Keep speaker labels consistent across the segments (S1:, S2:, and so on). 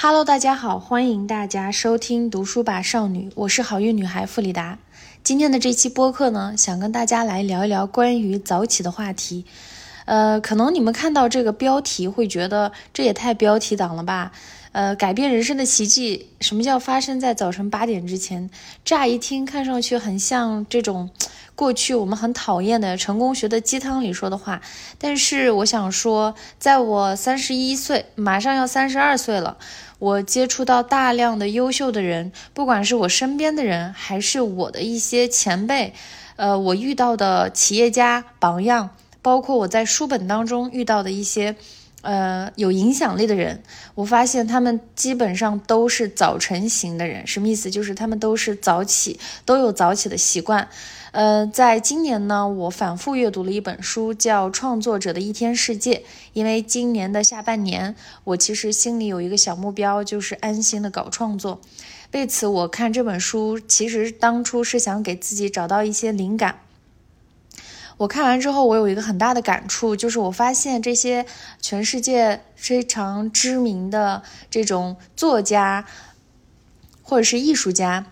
S1: Hello，大家好，欢迎大家收听读书吧少女，我是好运女孩弗里达。今天的这期播客呢，想跟大家来聊一聊关于早起的话题。呃，可能你们看到这个标题会觉得这也太标题党了吧？呃，改变人生的奇迹，什么叫发生在早晨八点之前？乍一听，看上去很像这种。过去我们很讨厌的成功学的鸡汤里说的话，但是我想说，在我三十一岁，马上要三十二岁了，我接触到大量的优秀的人，不管是我身边的人，还是我的一些前辈，呃，我遇到的企业家榜样，包括我在书本当中遇到的一些，呃，有影响力的人，我发现他们基本上都是早晨型的人，什么意思？就是他们都是早起，都有早起的习惯。呃，在今年呢，我反复阅读了一本书，叫《创作者的一天世界》。因为今年的下半年，我其实心里有一个小目标，就是安心的搞创作。为此，我看这本书，其实当初是想给自己找到一些灵感。我看完之后，我有一个很大的感触，就是我发现这些全世界非常知名的这种作家，或者是艺术家。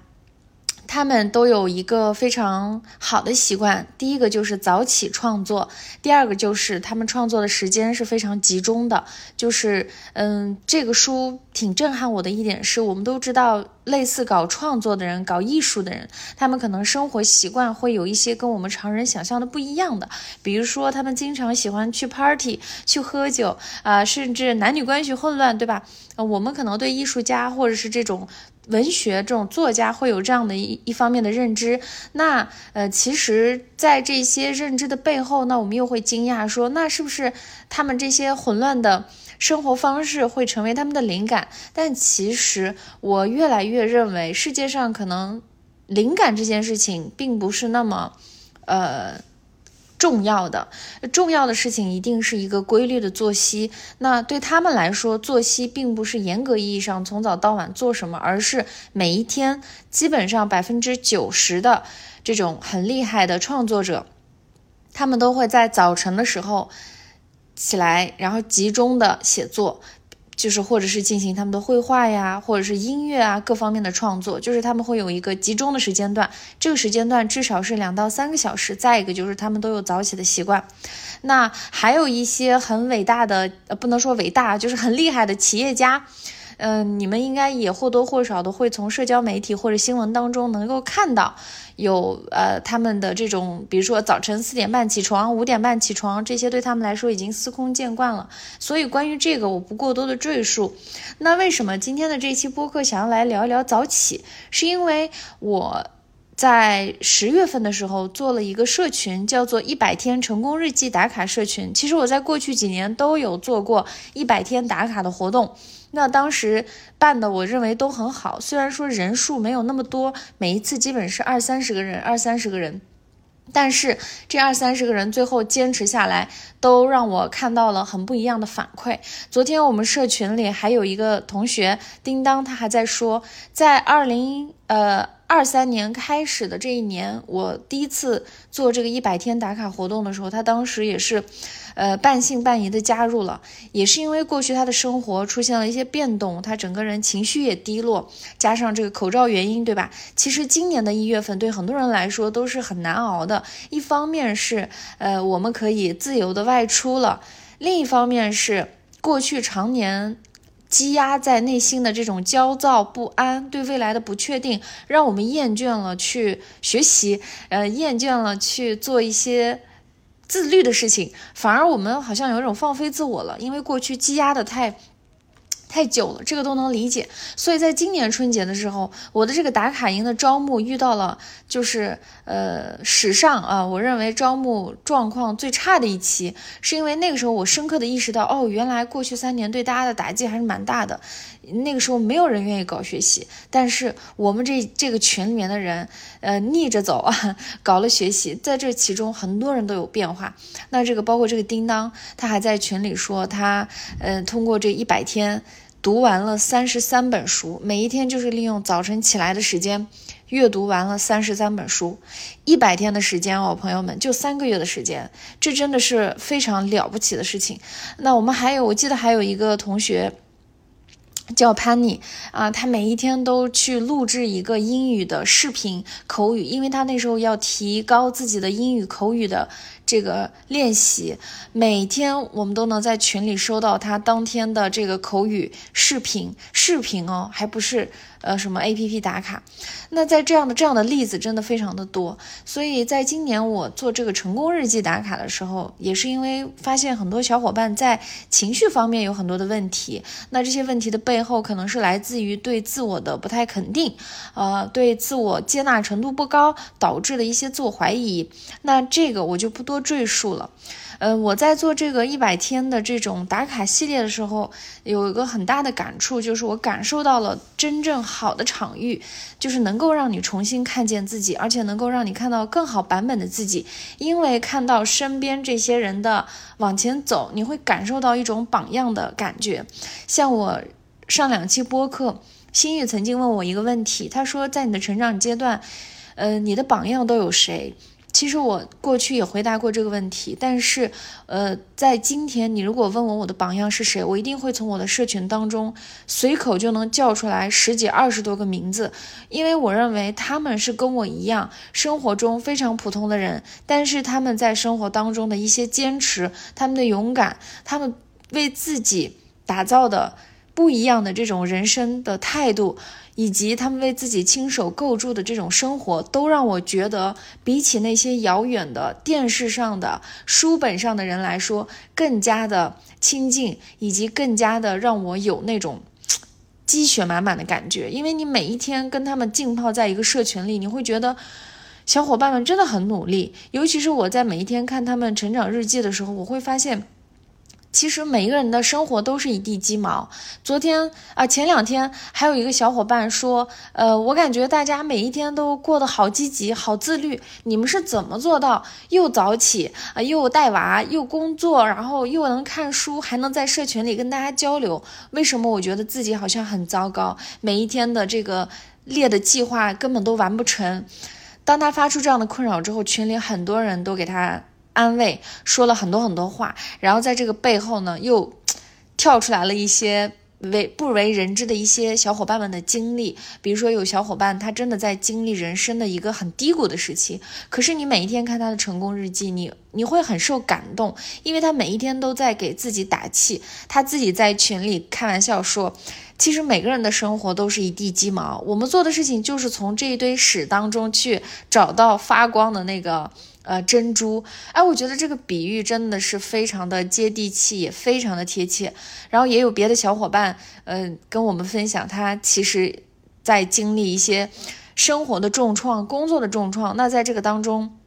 S1: 他们都有一个非常好的习惯，第一个就是早起创作，第二个就是他们创作的时间是非常集中的。就是，嗯，这个书挺震撼我的一点是，我们都知道，类似搞创作的人、搞艺术的人，他们可能生活习惯会有一些跟我们常人想象的不一样的。比如说，他们经常喜欢去 party、去喝酒啊，甚至男女关系混乱，对吧？呃，我们可能对艺术家或者是这种。文学这种作家会有这样的一一方面的认知，那呃，其实，在这些认知的背后，那我们又会惊讶说，那是不是他们这些混乱的生活方式会成为他们的灵感？但其实，我越来越认为，世界上可能灵感这件事情并不是那么，呃。重要的重要的事情一定是一个规律的作息。那对他们来说，作息并不是严格意义上从早到晚做什么，而是每一天基本上百分之九十的这种很厉害的创作者，他们都会在早晨的时候起来，然后集中的写作。就是或者是进行他们的绘画呀，或者是音乐啊各方面的创作，就是他们会有一个集中的时间段，这个时间段至少是两到三个小时。再一个就是他们都有早起的习惯。那还有一些很伟大的，不能说伟大，就是很厉害的企业家。嗯，你们应该也或多或少的会从社交媒体或者新闻当中能够看到，有呃他们的这种，比如说早晨四点半起床，五点半起床，这些对他们来说已经司空见惯了。所以关于这个我不过多的赘述。那为什么今天的这期播客想要来聊一聊早起？是因为我。在十月份的时候做了一个社群，叫做“一百天成功日记打卡社群”。其实我在过去几年都有做过一百天打卡的活动，那当时办的我认为都很好。虽然说人数没有那么多，每一次基本是二三十个人，二三十个人。但是这二三十个人最后坚持下来，都让我看到了很不一样的反馈。昨天我们社群里还有一个同学叮当，他还在说，在二零呃二三年开始的这一年，我第一次做这个一百天打卡活动的时候，他当时也是。呃，半信半疑的加入了，也是因为过去他的生活出现了一些变动，他整个人情绪也低落，加上这个口罩原因，对吧？其实今年的一月份对很多人来说都是很难熬的。一方面是，呃，我们可以自由的外出了；另一方面是，过去常年积压在内心的这种焦躁不安，对未来的不确定，让我们厌倦了去学习，呃，厌倦了去做一些。自律的事情，反而我们好像有一种放飞自我了，因为过去积压的太。太久了，这个都能理解。所以在今年春节的时候，我的这个打卡营的招募遇到了，就是呃史上啊，我认为招募状况最差的一期，是因为那个时候我深刻的意识到，哦，原来过去三年对大家的打击还是蛮大的。那个时候没有人愿意搞学习，但是我们这这个群里面的人，呃，逆着走啊，搞了学习，在这其中很多人都有变化。那这个包括这个叮当，他还在群里说他，呃，通过这一百天。读完了三十三本书，每一天就是利用早晨起来的时间阅读完了三十三本书，一百天的时间哦，朋友们，就三个月的时间，这真的是非常了不起的事情。那我们还有，我记得还有一个同学，叫潘妮啊，他每一天都去录制一个英语的视频口语，因为他那时候要提高自己的英语口语的这个练习。每天我们都能在群里收到他当天的这个口语视频，视频哦，还不是。呃，什么 A P P 打卡？那在这样的这样的例子真的非常的多，所以在今年我做这个成功日记打卡的时候，也是因为发现很多小伙伴在情绪方面有很多的问题。那这些问题的背后，可能是来自于对自我的不太肯定，呃，对自我接纳程度不高导致的一些自我怀疑。那这个我就不多赘述了。嗯，我在做这个一百天的这种打卡系列的时候，有一个很大的感触，就是我感受到了真正好的场域，就是能够让你重新看见自己，而且能够让你看到更好版本的自己。因为看到身边这些人的往前走，你会感受到一种榜样的感觉。像我上两期播客，心玉曾经问我一个问题，他说，在你的成长阶段，呃，你的榜样都有谁？其实我过去也回答过这个问题，但是，呃，在今天你如果问我我的榜样是谁，我一定会从我的社群当中随口就能叫出来十几二十多个名字，因为我认为他们是跟我一样生活中非常普通的人，但是他们在生活当中的一些坚持，他们的勇敢，他们为自己打造的不一样的这种人生的态度。以及他们为自己亲手构筑的这种生活，都让我觉得，比起那些遥远的电视上的、书本上的人来说，更加的亲近，以及更加的让我有那种 积雪满满的感觉。因为你每一天跟他们浸泡在一个社群里，你会觉得小伙伴们真的很努力。尤其是我在每一天看他们成长日记的时候，我会发现。其实每一个人的生活都是一地鸡毛。昨天啊，前两天还有一个小伙伴说，呃，我感觉大家每一天都过得好积极、好自律。你们是怎么做到又早起啊，又带娃，又工作，然后又能看书，还能在社群里跟大家交流？为什么我觉得自己好像很糟糕？每一天的这个列的计划根本都完不成。当他发出这样的困扰之后，群里很多人都给他。安慰说了很多很多话，然后在这个背后呢，又 跳出来了一些为不为人知的一些小伙伴们的经历。比如说，有小伙伴他真的在经历人生的一个很低谷的时期，可是你每一天看他的成功日记，你你会很受感动，因为他每一天都在给自己打气。他自己在群里开玩笑说：“其实每个人的生活都是一地鸡毛，我们做的事情就是从这一堆屎当中去找到发光的那个。”呃，珍珠，哎，我觉得这个比喻真的是非常的接地气，也非常的贴切。然后也有别的小伙伴，嗯，跟我们分享，他其实，在经历一些生活的重创、工作的重创，那在这个当中。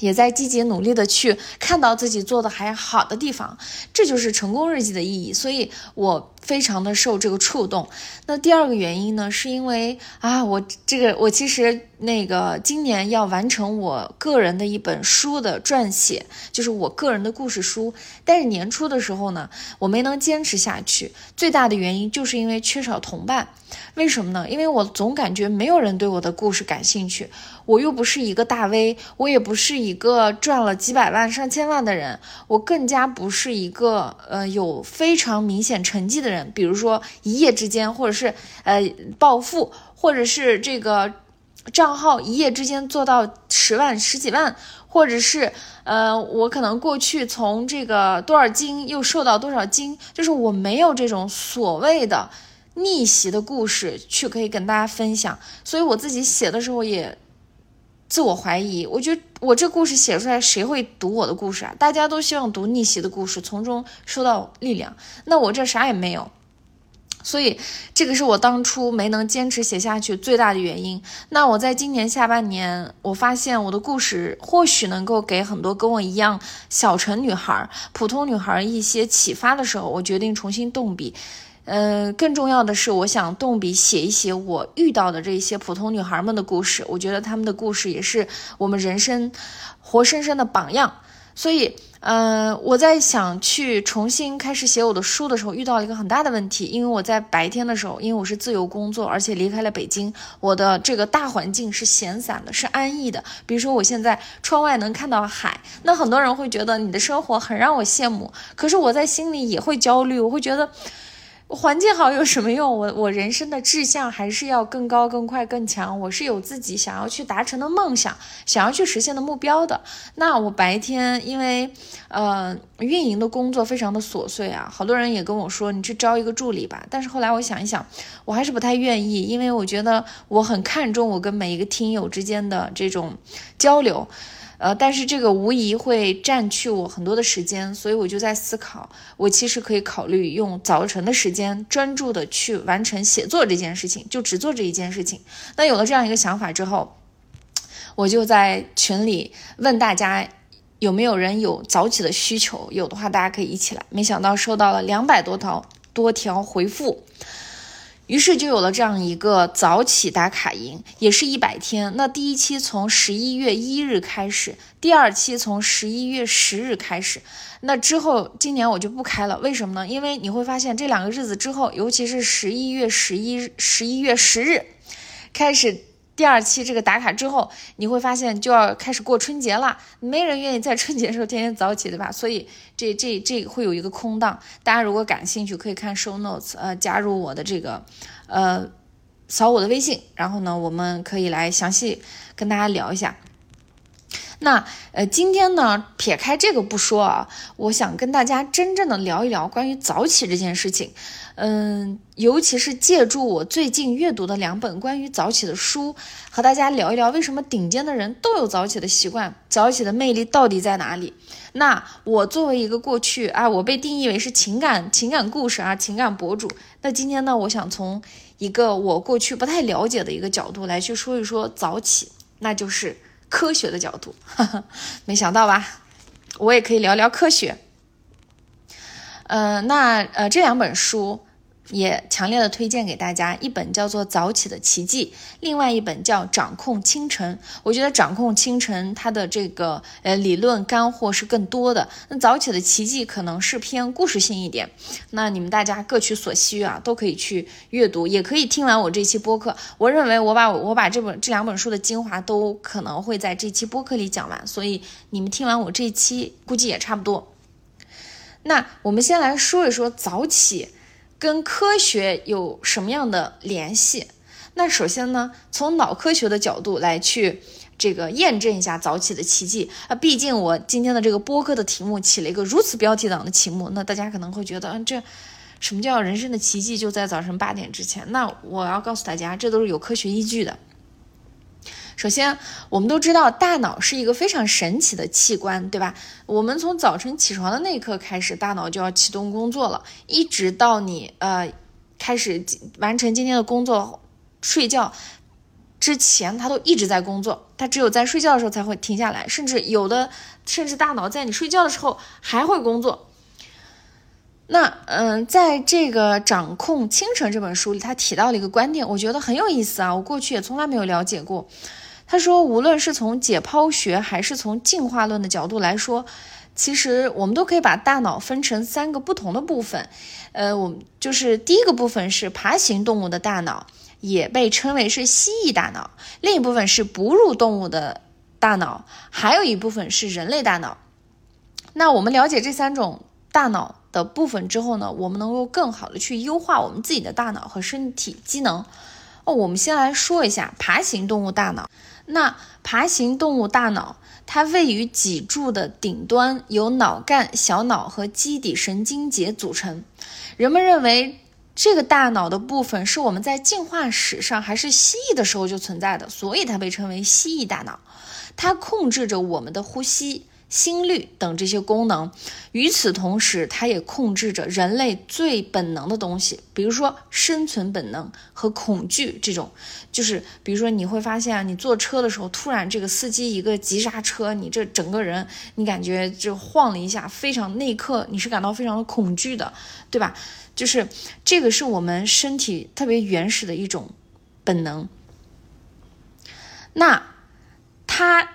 S1: 也在积极努力的去看到自己做的还好的地方，这就是成功日记的意义。所以我非常的受这个触动。那第二个原因呢，是因为啊，我这个我其实那个今年要完成我个人的一本书的撰写，就是我个人的故事书。但是年初的时候呢，我没能坚持下去。最大的原因就是因为缺少同伴。为什么呢？因为我总感觉没有人对我的故事感兴趣。我又不是一个大 V，我也不是一个赚了几百万、上千万的人，我更加不是一个呃有非常明显成绩的人。比如说一夜之间，或者是呃暴富，或者是这个账号一夜之间做到十万、十几万，或者是呃我可能过去从这个多少斤又瘦到多少斤，就是我没有这种所谓的。逆袭的故事去可以跟大家分享，所以我自己写的时候也自我怀疑，我觉得我这故事写出来，谁会读我的故事啊？大家都希望读逆袭的故事，从中收到力量，那我这啥也没有，所以这个是我当初没能坚持写下去最大的原因。那我在今年下半年，我发现我的故事或许能够给很多跟我一样小城女孩、普通女孩一些启发的时候，我决定重新动笔。嗯，更重要的是，我想动笔写一写我遇到的这些普通女孩们的故事。我觉得她们的故事也是我们人生活生生的榜样。所以，呃，我在想去重新开始写我的书的时候，遇到了一个很大的问题，因为我在白天的时候，因为我是自由工作，而且离开了北京，我的这个大环境是闲散的，是安逸的。比如说，我现在窗外能看到海，那很多人会觉得你的生活很让我羡慕，可是我在心里也会焦虑，我会觉得。环境好有什么用？我我人生的志向还是要更高、更快、更强。我是有自己想要去达成的梦想，想要去实现的目标的。那我白天因为呃运营的工作非常的琐碎啊，好多人也跟我说你去招一个助理吧。但是后来我想一想，我还是不太愿意，因为我觉得我很看重我跟每一个听友之间的这种交流。呃，但是这个无疑会占去我很多的时间，所以我就在思考，我其实可以考虑用早晨的时间专注的去完成写作这件事情，就只做这一件事情。那有了这样一个想法之后，我就在群里问大家有没有人有早起的需求，有的话大家可以一起来。没想到收到了两百多条多条回复。于是就有了这样一个早起打卡营，也是一百天。那第一期从十一月一日开始，第二期从十一月十日开始。那之后今年我就不开了，为什么呢？因为你会发现这两个日子之后，尤其是十一月十一、十一月十日开始。第二期这个打卡之后，你会发现就要开始过春节了，没人愿意在春节的时候天天早起，对吧？所以这这这会有一个空档。大家如果感兴趣，可以看 show notes，呃，加入我的这个，呃，扫我的微信，然后呢，我们可以来详细跟大家聊一下。那呃，今天呢，撇开这个不说啊，我想跟大家真正的聊一聊关于早起这件事情。嗯，尤其是借助我最近阅读的两本关于早起的书，和大家聊一聊为什么顶尖的人都有早起的习惯，早起的魅力到底在哪里？那我作为一个过去啊，我被定义为是情感情感故事啊，情感博主。那今天呢，我想从一个我过去不太了解的一个角度来去说一说早起，那就是科学的角度。没想到吧？我也可以聊聊科学。嗯，那呃，这两本书也强烈的推荐给大家，一本叫做《早起的奇迹》，另外一本叫《掌控清晨》。我觉得《掌控清晨》它的这个呃理论干货是更多的，那《早起的奇迹》可能是偏故事性一点。那你们大家各取所需啊，都可以去阅读，也可以听完我这期播客。我认为我把我把这本这两本书的精华都可能会在这期播客里讲完，所以你们听完我这期估计也差不多。那我们先来说一说早起跟科学有什么样的联系？那首先呢，从脑科学的角度来去这个验证一下早起的奇迹啊。毕竟我今天的这个播客的题目起了一个如此标题党的题目，那大家可能会觉得，嗯，这什么叫人生的奇迹就在早晨八点之前？那我要告诉大家，这都是有科学依据的。首先，我们都知道大脑是一个非常神奇的器官，对吧？我们从早晨起床的那一刻开始，大脑就要启动工作了，一直到你呃开始完成今天的工作、睡觉之前，它都一直在工作。它只有在睡觉的时候才会停下来，甚至有的，甚至大脑在你睡觉的时候还会工作。那嗯，在这个《掌控清晨》这本书里，他提到了一个观点，我觉得很有意思啊，我过去也从来没有了解过。他说，无论是从解剖学还是从进化论的角度来说，其实我们都可以把大脑分成三个不同的部分。呃，我们就是第一个部分是爬行动物的大脑，也被称为是蜥蜴大脑；另一部分是哺乳动物的大脑，还有一部分是人类大脑。那我们了解这三种大脑的部分之后呢，我们能够更好的去优化我们自己的大脑和身体机能。哦，我们先来说一下爬行动物大脑。那爬行动物大脑，它位于脊柱的顶端，由脑干、小脑和基底神经节组成。人们认为这个大脑的部分是我们在进化史上还是蜥蜴的时候就存在的，所以它被称为蜥蜴大脑。它控制着我们的呼吸。心率等这些功能，与此同时，它也控制着人类最本能的东西，比如说生存本能和恐惧这种。就是，比如说你会发现啊，你坐车的时候，突然这个司机一个急刹车，你这整个人你感觉就晃了一下，非常那一刻你是感到非常的恐惧的，对吧？就是这个是我们身体特别原始的一种本能。那它。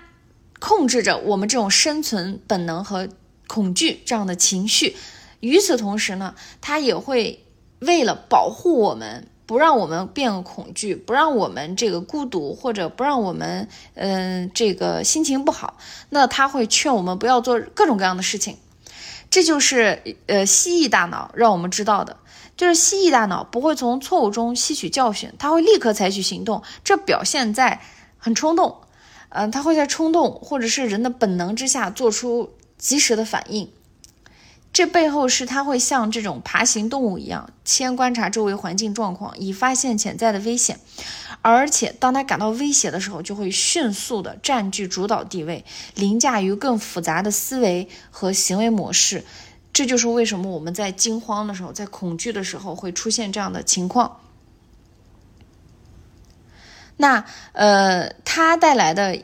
S1: 控制着我们这种生存本能和恐惧这样的情绪，与此同时呢，它也会为了保护我们，不让我们变恐惧，不让我们这个孤独，或者不让我们嗯这个心情不好，那它会劝我们不要做各种各样的事情。这就是呃蜥蜴大脑让我们知道的。就是蜥蜴大脑不会从错误中吸取教训，它会立刻采取行动，这表现在很冲动，嗯，它会在冲动或者是人的本能之下做出及时的反应。这背后是它会像这种爬行动物一样，先观察周围环境状况，以发现潜在的危险。而且，当他感到威胁的时候，就会迅速的占据主导地位，凌驾于更复杂的思维和行为模式。这就是为什么我们在惊慌的时候，在恐惧的时候会出现这样的情况。那呃，它带来的。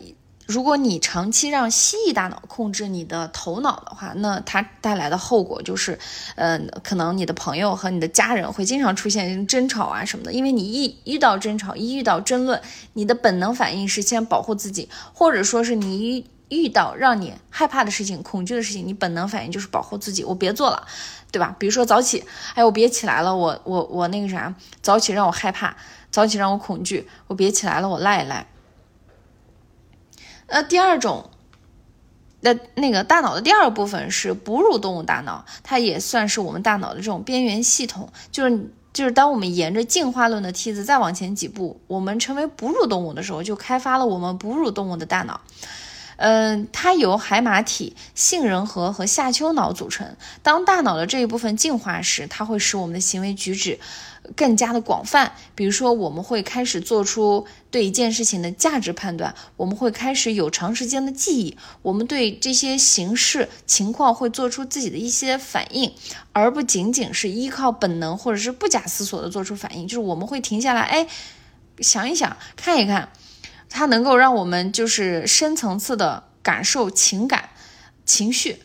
S1: 如果你长期让蜥蜴大脑控制你的头脑的话，那它带来的后果就是，呃，可能你的朋友和你的家人会经常出现争吵啊什么的。因为你一遇到争吵，一遇到争论，你的本能反应是先保护自己，或者说是你遇到让你害怕的事情、恐惧的事情，你本能反应就是保护自己，我别做了，对吧？比如说早起，哎，我别起来了，我我我那个啥，早起让我害怕，早起让我恐惧，我别起来了，我赖一赖。那第二种，那那个大脑的第二部分是哺乳动物大脑，它也算是我们大脑的这种边缘系统。就是就是当我们沿着进化论的梯子再往前几步，我们成为哺乳动物的时候，就开发了我们哺乳动物的大脑。嗯，它由海马体、杏仁核和下丘脑组成。当大脑的这一部分进化时，它会使我们的行为举止。更加的广泛，比如说，我们会开始做出对一件事情的价值判断，我们会开始有长时间的记忆，我们对这些形式情况会做出自己的一些反应，而不仅仅是依靠本能或者是不假思索的做出反应，就是我们会停下来，哎，想一想，看一看，它能够让我们就是深层次的感受情感、情绪。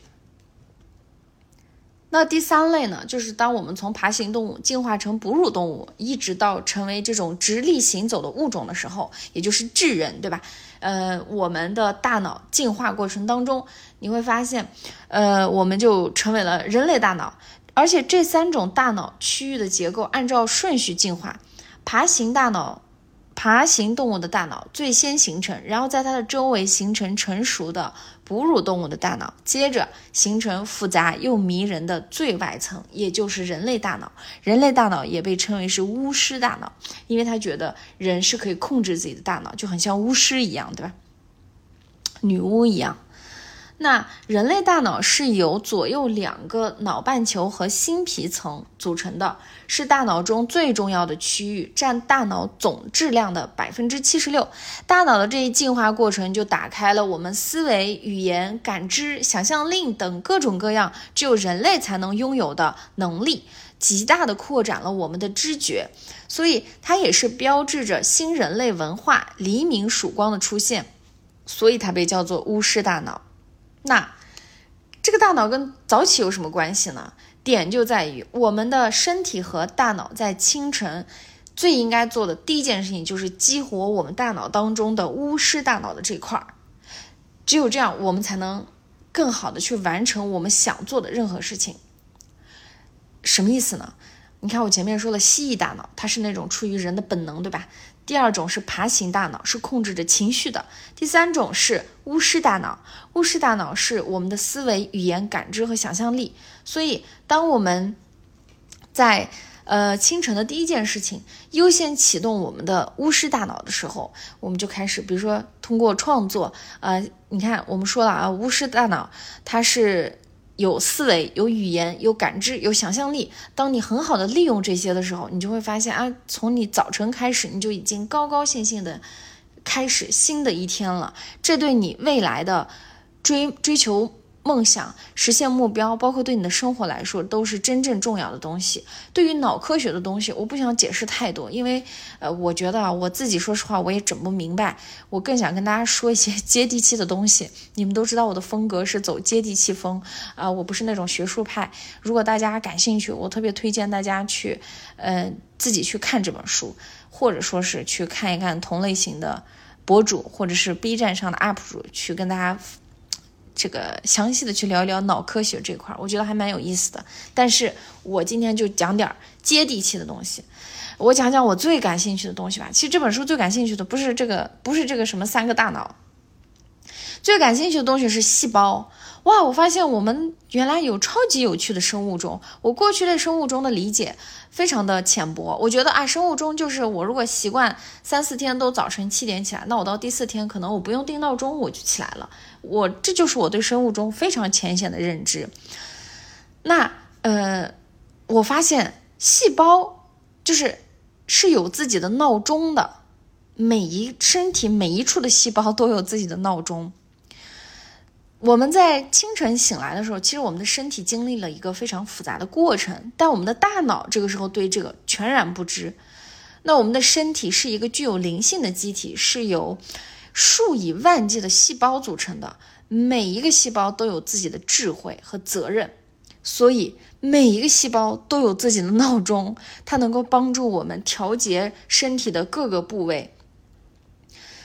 S1: 那第三类呢，就是当我们从爬行动物进化成哺乳动物，一直到成为这种直立行走的物种的时候，也就是智人，对吧？呃，我们的大脑进化过程当中，你会发现，呃，我们就成为了人类大脑，而且这三种大脑区域的结构按照顺序进化，爬行大脑。爬行动物的大脑最先形成，然后在它的周围形成成熟的哺乳动物的大脑，接着形成复杂又迷人的最外层，也就是人类大脑。人类大脑也被称为是巫师大脑，因为他觉得人是可以控制自己的大脑，就很像巫师一样，对吧？女巫一样。那人类大脑是由左右两个脑半球和新皮层组成的，是大脑中最重要的区域，占大脑总质量的百分之七十六。大脑的这一进化过程就打开了我们思维、语言、感知、想象力等各种各样只有人类才能拥有的能力，极大的扩展了我们的知觉，所以它也是标志着新人类文化黎明曙光的出现，所以它被叫做巫师大脑。那这个大脑跟早起有什么关系呢？点就在于我们的身体和大脑在清晨最应该做的第一件事情就是激活我们大脑当中的巫师大脑的这块儿，只有这样，我们才能更好的去完成我们想做的任何事情。什么意思呢？你看我前面说了，蜥蜴大脑它是那种出于人的本能，对吧？第二种是爬行大脑，是控制着情绪的；第三种是巫师大脑，巫师大脑是我们的思维、语言、感知和想象力。所以，当我们在呃清晨的第一件事情优先启动我们的巫师大脑的时候，我们就开始，比如说通过创作，呃，你看我们说了啊，巫师大脑它是。有思维，有语言，有感知，有想象力。当你很好的利用这些的时候，你就会发现啊，从你早晨开始，你就已经高高兴兴的开始新的一天了。这对你未来的追追求。梦想实现目标，包括对你的生活来说，都是真正重要的东西。对于脑科学的东西，我不想解释太多，因为，呃，我觉得啊，我自己说实话，我也整不明白。我更想跟大家说一些接地气的东西。你们都知道我的风格是走接地气风啊，我不是那种学术派。如果大家感兴趣，我特别推荐大家去，呃，自己去看这本书，或者说是去看一看同类型的博主，或者是 B 站上的 UP 主，去跟大家。这个详细的去聊一聊脑科学这块，我觉得还蛮有意思的。但是我今天就讲点儿接地气的东西，我讲讲我最感兴趣的东西吧。其实这本书最感兴趣的不是这个，不是这个什么三个大脑，最感兴趣的东西是细胞。哇，我发现我们原来有超级有趣的生物钟。我过去对生物钟的理解非常的浅薄，我觉得啊，生物钟就是我如果习惯三四天都早晨七点起来，那我到第四天可能我不用定闹钟我就起来了。我这就是我对生物钟非常浅显的认知。那呃，我发现细胞就是是有自己的闹钟的，每一身体每一处的细胞都有自己的闹钟。我们在清晨醒来的时候，其实我们的身体经历了一个非常复杂的过程，但我们的大脑这个时候对这个全然不知。那我们的身体是一个具有灵性的机体，是由数以万计的细胞组成的，每一个细胞都有自己的智慧和责任，所以每一个细胞都有自己的闹钟，它能够帮助我们调节身体的各个部位。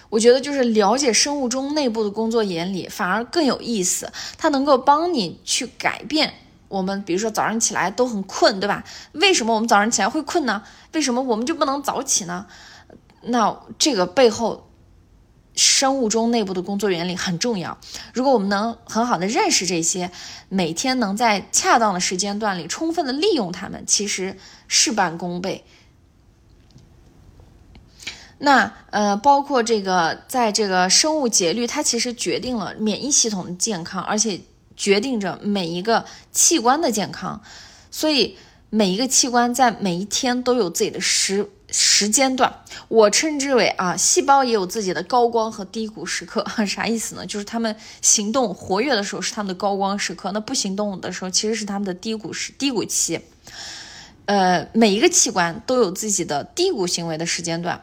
S1: 我觉得就是了解生物钟内部的工作原理，反而更有意思。它能够帮你去改变我们，比如说早上起来都很困，对吧？为什么我们早上起来会困呢？为什么我们就不能早起呢？那这个背后，生物钟内部的工作原理很重要。如果我们能很好的认识这些，每天能在恰当的时间段里充分的利用它们，其实事半功倍。那呃，包括这个，在这个生物节律，它其实决定了免疫系统的健康，而且决定着每一个器官的健康。所以每一个器官在每一天都有自己的时时间段，我称之为啊，细胞也有自己的高光和低谷时刻。啥意思呢？就是他们行动活跃的时候是他们的高光时刻，那不行动的时候其实是他们的低谷时低谷期。呃，每一个器官都有自己的低谷行为的时间段。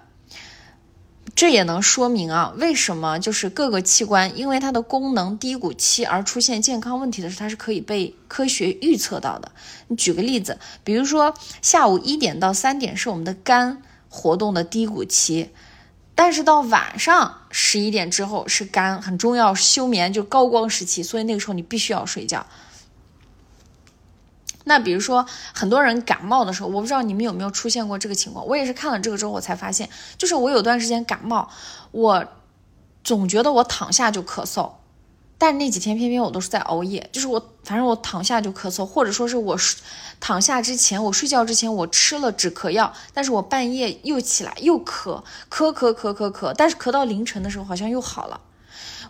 S1: 这也能说明啊，为什么就是各个器官因为它的功能低谷期而出现健康问题的时候，它是可以被科学预测到的。你举个例子，比如说下午一点到三点是我们的肝活动的低谷期，但是到晚上十一点之后是肝很重要休眠就高光时期，所以那个时候你必须要睡觉。那比如说，很多人感冒的时候，我不知道你们有没有出现过这个情况。我也是看了这个之后，我才发现，就是我有段时间感冒，我总觉得我躺下就咳嗽，但那几天偏偏我都是在熬夜，就是我反正我躺下就咳嗽，或者说是我躺下之前，我睡觉之前我吃了止咳药，但是我半夜又起来又咳，咳咳咳咳咳，但是咳到凌晨的时候好像又好了。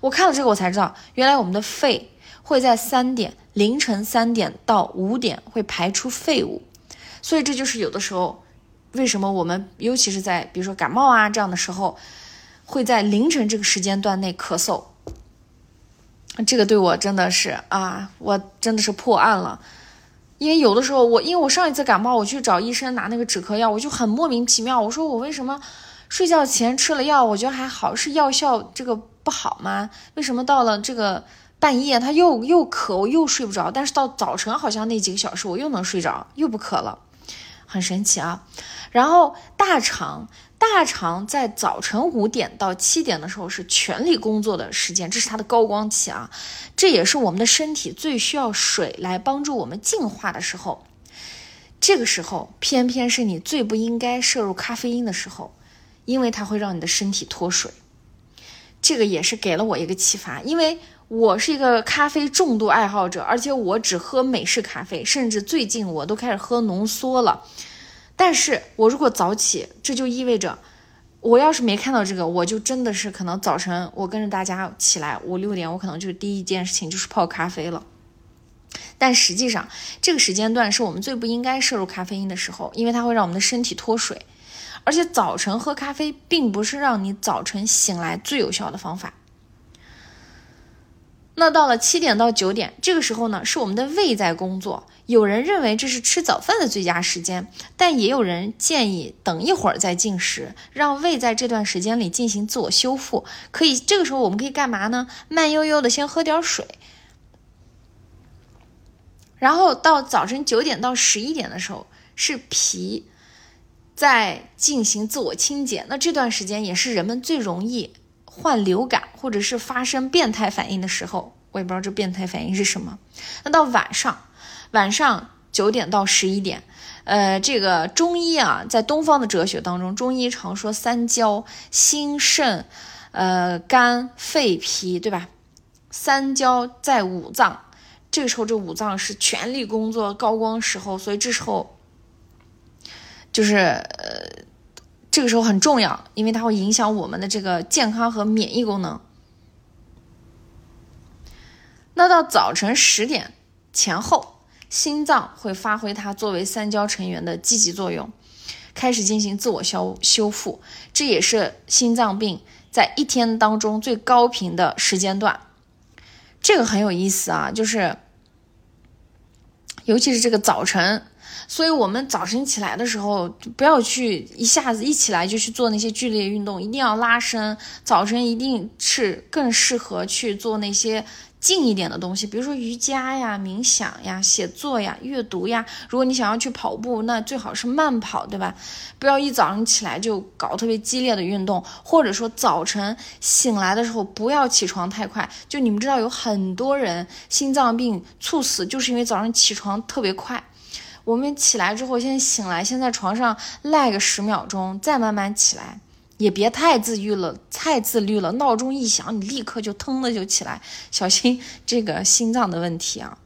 S1: 我看了这个，我才知道，原来我们的肺。会在三点凌晨三点到五点会排出废物，所以这就是有的时候为什么我们尤其是在比如说感冒啊这样的时候，会在凌晨这个时间段内咳嗽。这个对我真的是啊，我真的是破案了，因为有的时候我因为我上一次感冒我去找医生拿那个止咳药，我就很莫名其妙，我说我为什么睡觉前吃了药我觉得还好，是药效这个不好吗？为什么到了这个？半夜他又又渴，我又睡不着。但是到早晨好像那几个小时我又能睡着，又不渴了，很神奇啊。然后大肠，大肠在早晨五点到七点的时候是全力工作的时间，这是它的高光期啊。这也是我们的身体最需要水来帮助我们净化的时候。这个时候偏偏是你最不应该摄入咖啡因的时候，因为它会让你的身体脱水。这个也是给了我一个启发，因为。我是一个咖啡重度爱好者，而且我只喝美式咖啡，甚至最近我都开始喝浓缩了。但是我如果早起，这就意味着，我要是没看到这个，我就真的是可能早晨我跟着大家起来五六点，我可能就第一件事情就是泡咖啡了。但实际上，这个时间段是我们最不应该摄入咖啡因的时候，因为它会让我们的身体脱水，而且早晨喝咖啡并不是让你早晨醒来最有效的方法。那到了七点到九点，这个时候呢，是我们的胃在工作。有人认为这是吃早饭的最佳时间，但也有人建议等一会儿再进食，让胃在这段时间里进行自我修复。可以，这个时候我们可以干嘛呢？慢悠悠的先喝点水，然后到早晨九点到十一点的时候，是脾在进行自我清洁。那这段时间也是人们最容易。患流感或者是发生变态反应的时候，我也不知道这变态反应是什么。那到晚上，晚上九点到十一点，呃，这个中医啊，在东方的哲学当中，中医常说三焦：心、肾、呃，肝、肺、脾，对吧？三焦在五脏，这个时候这五脏是全力工作、高光时候，所以这时候就是呃，这个时候很重要，因为它会影响我们的这个健康和免疫功能。那到早晨十点前后，心脏会发挥它作为三焦成员的积极作用，开始进行自我修修复，这也是心脏病在一天当中最高频的时间段。这个很有意思啊，就是，尤其是这个早晨，所以我们早晨起来的时候，不要去一下子一起来就去做那些剧烈运动，一定要拉伸。早晨一定是更适合去做那些。静一点的东西，比如说瑜伽呀、冥想呀、写作呀、阅读呀。如果你想要去跑步，那最好是慢跑，对吧？不要一早上起来就搞特别激烈的运动，或者说早晨醒来的时候不要起床太快。就你们知道，有很多人心脏病猝死，就是因为早上起床特别快。我们起来之后，先醒来，先在床上赖个十秒钟，再慢慢起来。也别太自律了，太自律了。闹钟一响，你立刻就腾的就起来，小心这个心脏的问题啊。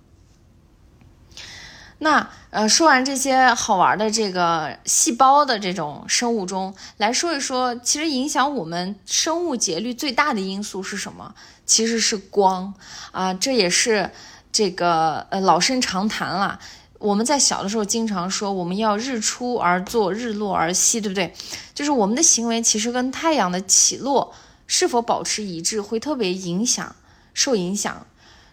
S1: 那呃，说完这些好玩的这个细胞的这种生物钟，来说一说，其实影响我们生物节律最大的因素是什么？其实是光啊，这也是这个呃老生常谈了。我们在小的时候经常说，我们要日出而作，日落而息，对不对？就是我们的行为其实跟太阳的起落是否保持一致，会特别影响，受影响。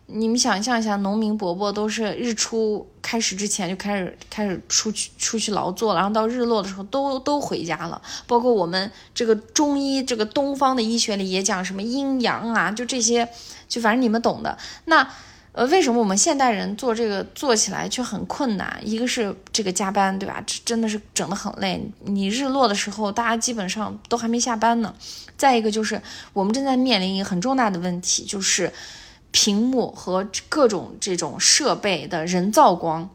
S1: 你们想象一下，农民伯伯都是日出开始之前就开始开始出去出去劳作了，然后到日落的时候都都回家了。包括我们这个中医，这个东方的医学里也讲什么阴阳啊，就这些，就反正你们懂的。那。呃，为什么我们现代人做这个做起来却很困难？一个是这个加班，对吧？这真的是整得很累。你日落的时候，大家基本上都还没下班呢。再一个就是我们正在面临一个很重大的问题，就是屏幕和各种这种设备的人造光，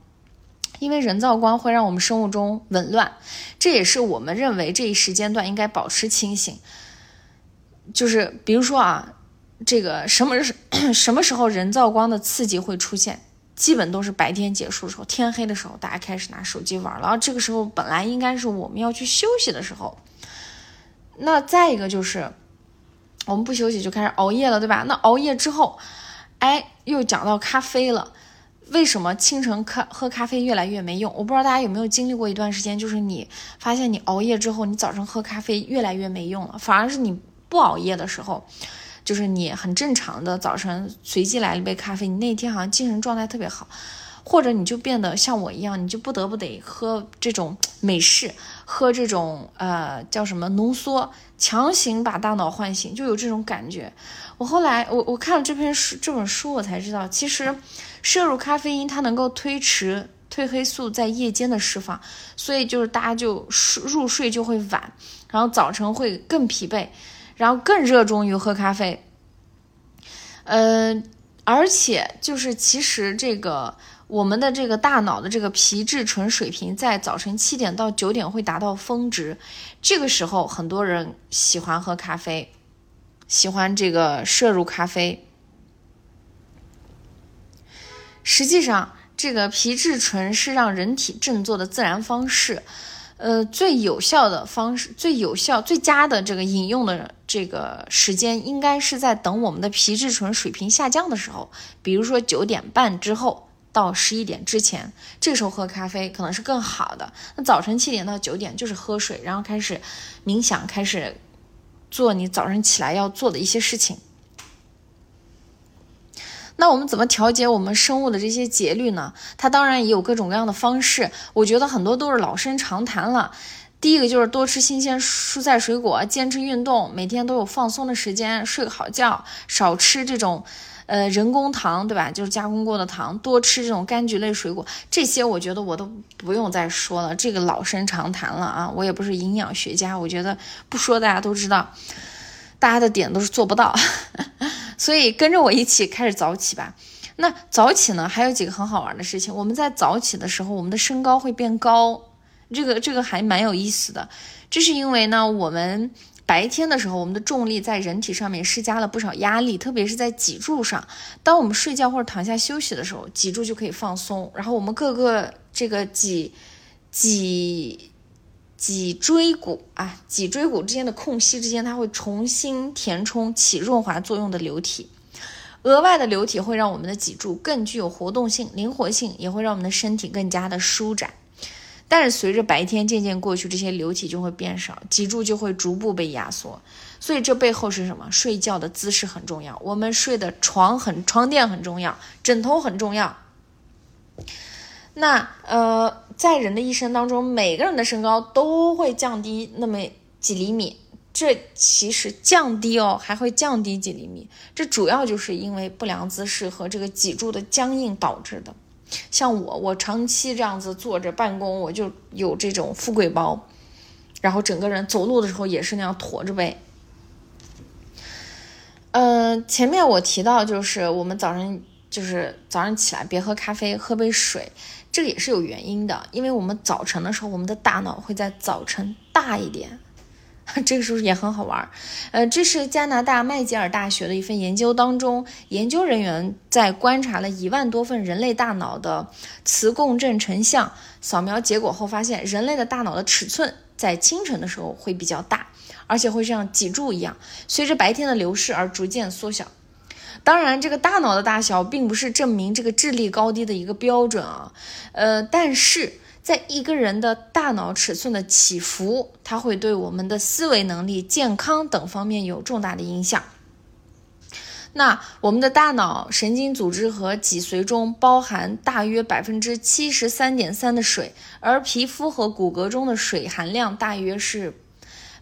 S1: 因为人造光会让我们生物钟紊乱，这也是我们认为这一时间段应该保持清醒。就是比如说啊。这个什么是 什么时候人造光的刺激会出现？基本都是白天结束的时候，天黑的时候，大家开始拿手机玩了。这个时候本来应该是我们要去休息的时候。那再一个就是，我们不休息就开始熬夜了，对吧？那熬夜之后，哎，又讲到咖啡了。为什么清晨咖喝咖啡越来越没用？我不知道大家有没有经历过一段时间，就是你发现你熬夜之后，你早上喝咖啡越来越没用了，反而是你不熬夜的时候。就是你很正常的早晨随机来了一杯咖啡，你那天好像精神状态特别好，或者你就变得像我一样，你就不得不得喝这种美式，喝这种呃叫什么浓缩，强行把大脑唤醒，就有这种感觉。我后来我我看了这篇书这本书，我才知道，其实摄入咖啡因它能够推迟褪黑素在夜间的释放，所以就是大家就入睡就会晚，然后早晨会更疲惫。然后更热衷于喝咖啡，呃，而且就是其实这个我们的这个大脑的这个皮质醇水平在早晨七点到九点会达到峰值，这个时候很多人喜欢喝咖啡，喜欢这个摄入咖啡。实际上，这个皮质醇是让人体振作的自然方式。呃，最有效的方式，最有效、最佳的这个饮用的这个时间，应该是在等我们的皮质醇水平下降的时候，比如说九点半之后到十一点之前，这时候喝咖啡可能是更好的。那早晨七点到九点就是喝水，然后开始冥想，开始做你早上起来要做的一些事情。那我们怎么调节我们生物的这些节律呢？它当然也有各种各样的方式，我觉得很多都是老生常谈了。第一个就是多吃新鲜蔬菜水果，坚持运动，每天都有放松的时间，睡个好觉，少吃这种，呃，人工糖，对吧？就是加工过的糖，多吃这种柑橘类水果。这些我觉得我都不用再说了，这个老生常谈了啊。我也不是营养学家，我觉得不说大家都知道，大家的点都是做不到。所以跟着我一起开始早起吧。那早起呢，还有几个很好玩的事情。我们在早起的时候，我们的身高会变高，这个这个还蛮有意思的。这是因为呢，我们白天的时候，我们的重力在人体上面施加了不少压力，特别是在脊柱上。当我们睡觉或者躺下休息的时候，脊柱就可以放松，然后我们各个这个脊脊脊椎骨啊，脊椎骨之间的空隙之间，它会重新填充起润滑作用的流体。额外的流体会让我们的脊柱更具有活动性、灵活性，也会让我们的身体更加的舒展。但是随着白天渐渐过去，这些流体就会变少，脊柱就会逐步被压缩。所以这背后是什么？睡觉的姿势很重要，我们睡的床很床垫很重要，枕头很重要。那呃，在人的一生当中，每个人的身高都会降低那么几厘米，这其实降低哦，还会降低几厘米。这主要就是因为不良姿势和这个脊柱的僵硬导致的。像我，我长期这样子坐着办公，我就有这种富贵包，然后整个人走路的时候也是那样驼着背。嗯，前面我提到就是我们早上就是早上起来别喝咖啡，喝杯水，这个也是有原因的，因为我们早晨的时候，我们的大脑会在早晨大一点。这个时候也很好玩？呃，这是加拿大麦吉尔大学的一份研究当中，研究人员在观察了一万多份人类大脑的磁共振成像扫描结果后发现，人类的大脑的尺寸在清晨的时候会比较大，而且会像脊柱一样，随着白天的流逝而逐渐缩小。当然，这个大脑的大小并不是证明这个智力高低的一个标准啊，呃，但是。在一个人的大脑尺寸的起伏，它会对我们的思维能力、健康等方面有重大的影响。那我们的大脑神经组织和脊髓中包含大约百分之七十三点三的水，而皮肤和骨骼中的水含量大约是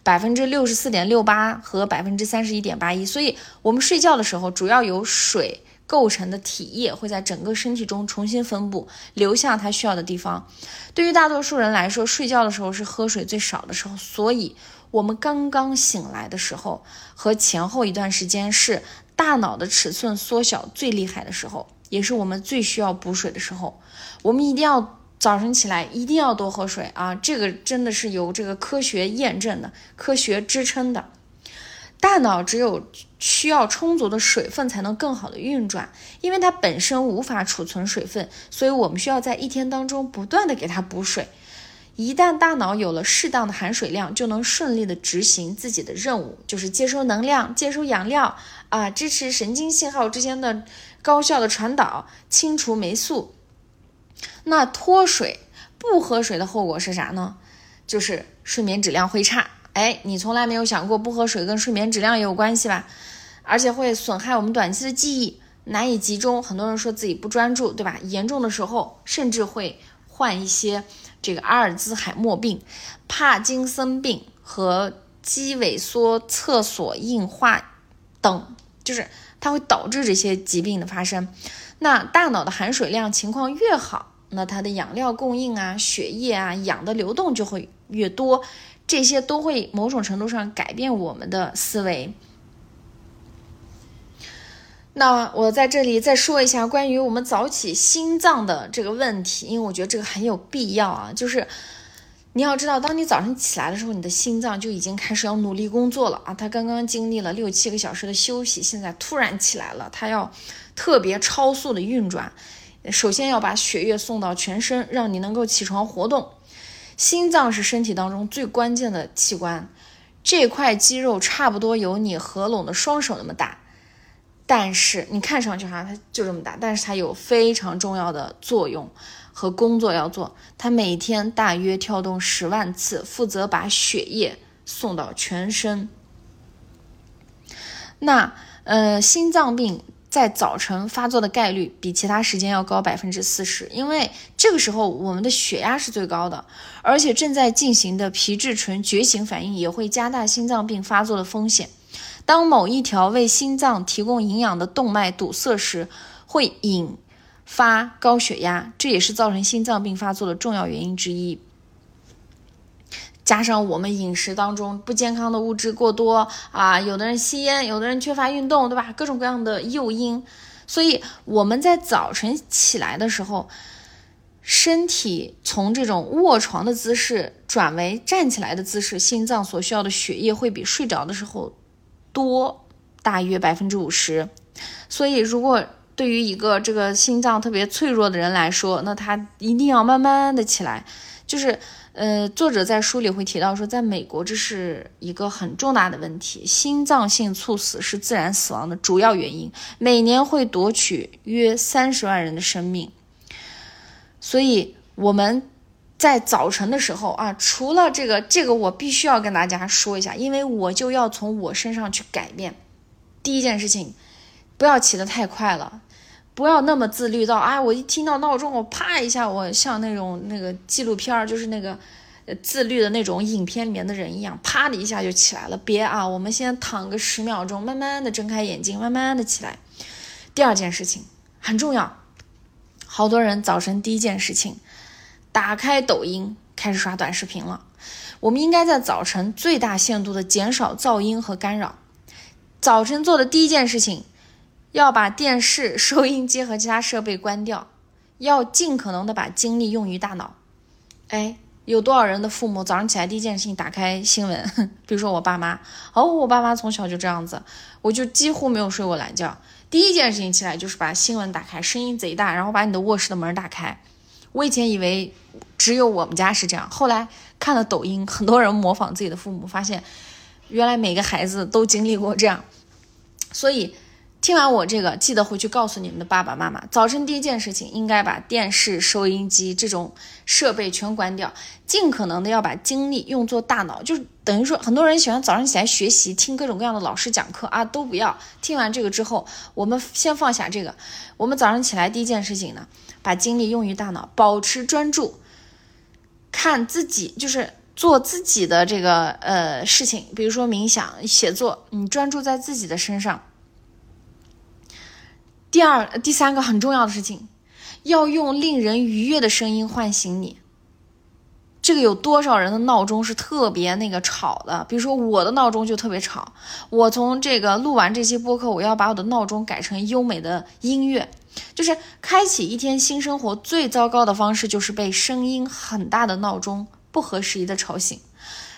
S1: 百分之六十四点六八和百分之三十一点八一。所以，我们睡觉的时候主要由水。构成的体液会在整个身体中重新分布，流向它需要的地方。对于大多数人来说，睡觉的时候是喝水最少的时候，所以我们刚刚醒来的时候和前后一段时间是大脑的尺寸缩小最厉害的时候，也是我们最需要补水的时候。我们一定要早晨起来一定要多喝水啊！这个真的是有这个科学验证的、科学支撑的。大脑只有需要充足的水分才能更好的运转，因为它本身无法储存水分，所以我们需要在一天当中不断的给它补水。一旦大脑有了适当的含水量，就能顺利的执行自己的任务，就是接收能量、接收养料啊，支持神经信号之间的高效的传导，清除霉素。那脱水不喝水的后果是啥呢？就是睡眠质量会差。哎，你从来没有想过不喝水跟睡眠质量也有关系吧？而且会损害我们短期的记忆，难以集中。很多人说自己不专注，对吧？严重的时候甚至会患一些这个阿尔兹海默病、帕金森病和肌萎缩厕所硬化等，就是它会导致这些疾病的发生。那大脑的含水量情况越好，那它的养料供应啊、血液啊、氧的流动就会越多。这些都会某种程度上改变我们的思维。那我在这里再说一下关于我们早起心脏的这个问题，因为我觉得这个很有必要啊。就是你要知道，当你早上起来的时候，你的心脏就已经开始要努力工作了啊。它刚刚经历了六七个小时的休息，现在突然起来了，它要特别超速的运转。首先要把血液送到全身，让你能够起床活动。心脏是身体当中最关键的器官，这块肌肉差不多有你合拢的双手那么大，但是你看上去哈，它就这么大，但是它有非常重要的作用和工作要做。它每天大约跳动十万次，负责把血液送到全身。那呃，心脏病。在早晨发作的概率比其他时间要高百分之四十，因为这个时候我们的血压是最高的，而且正在进行的皮质醇觉醒反应也会加大心脏病发作的风险。当某一条为心脏提供营养的动脉堵塞时，会引发高血压，这也是造成心脏病发作的重要原因之一。加上我们饮食当中不健康的物质过多啊，有的人吸烟，有的人缺乏运动，对吧？各种各样的诱因，所以我们在早晨起来的时候，身体从这种卧床的姿势转为站起来的姿势，心脏所需要的血液会比睡着的时候多大约百分之五十。所以，如果对于一个这个心脏特别脆弱的人来说，那他一定要慢慢的起来。就是，呃，作者在书里会提到说，在美国这是一个很重大的问题，心脏性猝死是自然死亡的主要原因，每年会夺取约三十万人的生命。所以我们在早晨的时候啊，除了这个，这个我必须要跟大家说一下，因为我就要从我身上去改变。第一件事情，不要起得太快了，不要那么自律到啊，我一听到闹钟，我啪一下，我像那种那个纪录片儿，就是那个自律的那种影片里面的人一样，啪的一下就起来了。别啊，我们先躺个十秒钟，慢慢的睁开眼睛，慢慢的起来。第二件事情很重要。好多人早晨第一件事情，打开抖音开始刷短视频了。我们应该在早晨最大限度的减少噪音和干扰。早晨做的第一件事情，要把电视、收音机和其他设备关掉，要尽可能的把精力用于大脑。哎，有多少人的父母早上起来第一件事情打开新闻？比如说我爸妈，哦，我爸妈从小就这样子，我就几乎没有睡过懒觉。第一件事情起来就是把新闻打开，声音贼大，然后把你的卧室的门打开。我以前以为只有我们家是这样，后来看了抖音，很多人模仿自己的父母，发现原来每个孩子都经历过这样。所以听完我这个，记得回去告诉你们的爸爸妈妈，早晨第一件事情应该把电视、收音机这种设备全关掉，尽可能的要把精力用作大脑，就是。等于说，很多人喜欢早上起来学习，听各种各样的老师讲课啊，都不要。听完这个之后，我们先放下这个。我们早上起来第一件事情呢，把精力用于大脑，保持专注，看自己，就是做自己的这个呃事情，比如说冥想、写作，你专注在自己的身上。第二、第三个很重要的事情，要用令人愉悦的声音唤醒你。这个有多少人的闹钟是特别那个吵的？比如说我的闹钟就特别吵。我从这个录完这期播客，我要把我的闹钟改成优美的音乐。就是开启一天新生活最糟糕的方式，就是被声音很大的闹钟不合时宜的吵醒。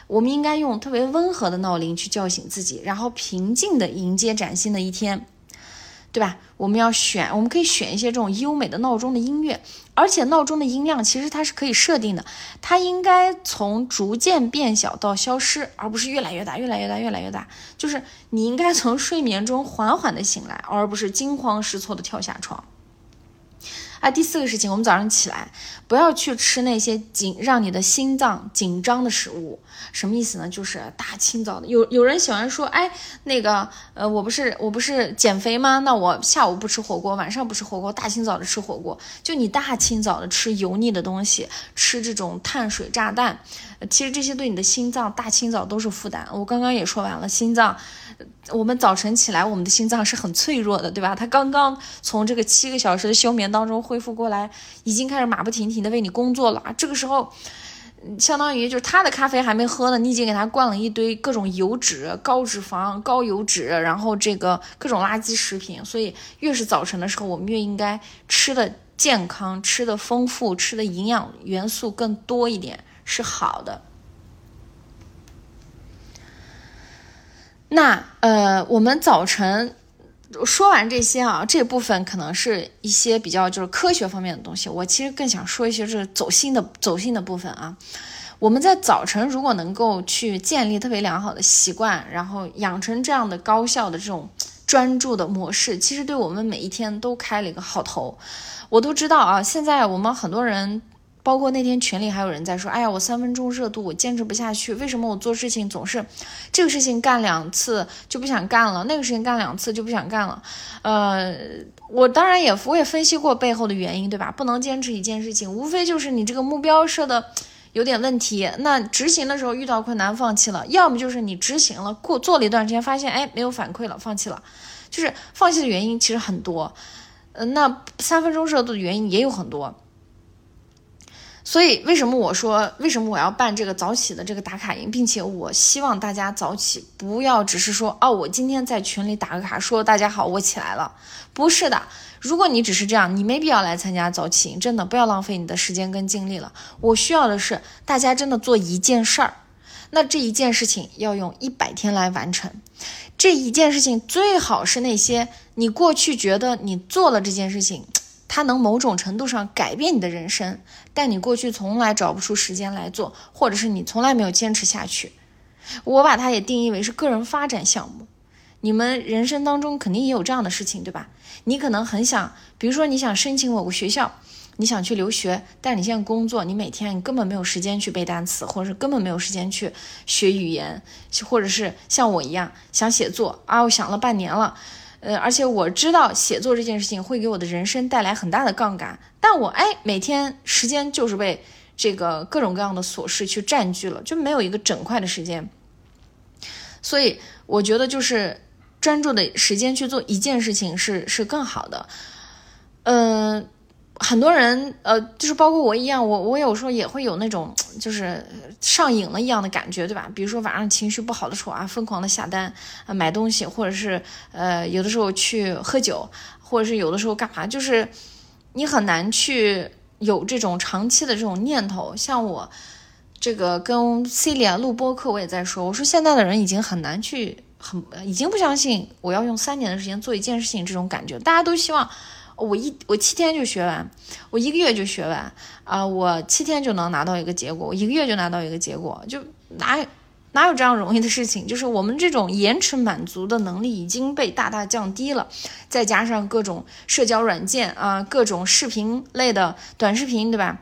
S1: 我们应该用特别温和的闹铃去叫醒自己，然后平静的迎接崭新的一天。对吧？我们要选，我们可以选一些这种优美的闹钟的音乐，而且闹钟的音量其实它是可以设定的，它应该从逐渐变小到消失，而不是越来越大、越来越大、越来越大。就是你应该从睡眠中缓缓的醒来，而不是惊慌失措的跳下床。啊，第四个事情，我们早上起来不要去吃那些紧让你的心脏紧张的食物。什么意思呢？就是大清早的，有有人喜欢说，哎，那个，呃，我不是我不是减肥吗？那我下午不吃火锅，晚上不吃火锅，大清早的吃火锅。就你大清早的吃油腻的东西，吃这种碳水炸弹，其实这些对你的心脏大清早都是负担。我刚刚也说完了，心脏。我们早晨起来，我们的心脏是很脆弱的，对吧？它刚刚从这个七个小时的休眠当中恢复过来，已经开始马不停蹄的为你工作了。这个时候，相当于就是他的咖啡还没喝呢，你已经给他灌了一堆各种油脂、高脂肪、高油脂，然后这个各种垃圾食品。所以，越是早晨的时候，我们越应该吃的健康、吃的丰富、吃的营养元素更多一点，是好的。那呃，我们早晨说完这些啊，这部分可能是一些比较就是科学方面的东西。我其实更想说一些是走心的走心的部分啊。我们在早晨如果能够去建立特别良好的习惯，然后养成这样的高效的这种专注的模式，其实对我们每一天都开了一个好头。我都知道啊，现在我们很多人。包括那天群里还有人在说：“哎呀，我三分钟热度，我坚持不下去。为什么我做事情总是这个事情干两次就不想干了，那个事情干两次就不想干了？”呃，我当然也我也分析过背后的原因，对吧？不能坚持一件事情，无非就是你这个目标设的有点问题。那执行的时候遇到困难放弃了，要么就是你执行了过做了一段时间，发现哎没有反馈了，放弃了。就是放弃的原因其实很多。呃，那三分钟热度的原因也有很多。所以，为什么我说为什么我要办这个早起的这个打卡营，并且我希望大家早起，不要只是说哦，我今天在群里打个卡，说大家好，我起来了。不是的，如果你只是这样，你没必要来参加早起营，真的不要浪费你的时间跟精力了。我需要的是大家真的做一件事儿，那这一件事情要用一百天来完成。这一件事情最好是那些你过去觉得你做了这件事情。它能某种程度上改变你的人生，但你过去从来找不出时间来做，或者是你从来没有坚持下去。我把它也定义为是个人发展项目。你们人生当中肯定也有这样的事情，对吧？你可能很想，比如说你想申请某个学校，你想去留学，但你现在工作，你每天你根本没有时间去背单词，或者是根本没有时间去学语言，或者是像我一样想写作啊，我想了半年了。呃，而且我知道写作这件事情会给我的人生带来很大的杠杆，但我哎，每天时间就是被这个各种各样的琐事去占据了，就没有一个整块的时间。所以我觉得就是专注的时间去做一件事情是是更好的，嗯。很多人，呃，就是包括我一样，我我有时候也会有那种就是上瘾了一样的感觉，对吧？比如说晚上情绪不好的时候啊，疯狂的下单啊买东西，或者是呃有的时候去喝酒，或者是有的时候干嘛，就是你很难去有这种长期的这种念头。像我这个跟 Celia 录播课，我也在说，我说现在的人已经很难去很已经不相信我要用三年的时间做一件事情这种感觉，大家都希望。我一我七天就学完，我一个月就学完啊！我七天就能拿到一个结果，我一个月就拿到一个结果，就哪哪有这样容易的事情？就是我们这种延迟满足的能力已经被大大降低了，再加上各种社交软件啊，各种视频类的短视频，对吧？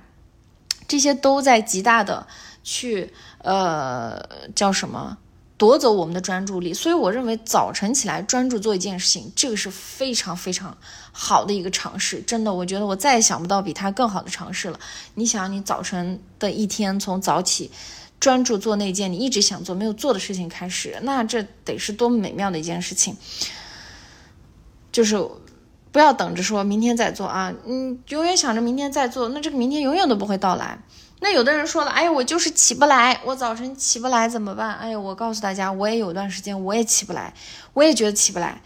S1: 这些都在极大的去呃叫什么？夺走我们的专注力，所以我认为早晨起来专注做一件事情，这个是非常非常好的一个尝试。真的，我觉得我再也想不到比它更好的尝试了。你想，你早晨的一天从早起专注做那件你一直想做没有做的事情开始，那这得是多么美妙的一件事情。就是不要等着说明天再做啊，你，永远想着明天再做，那这个明天永远都不会到来。那有的人说了，哎，我就是起不来，我早晨起不来怎么办？哎呀，我告诉大家，我也有段时间我也起不来，我也觉得起不来。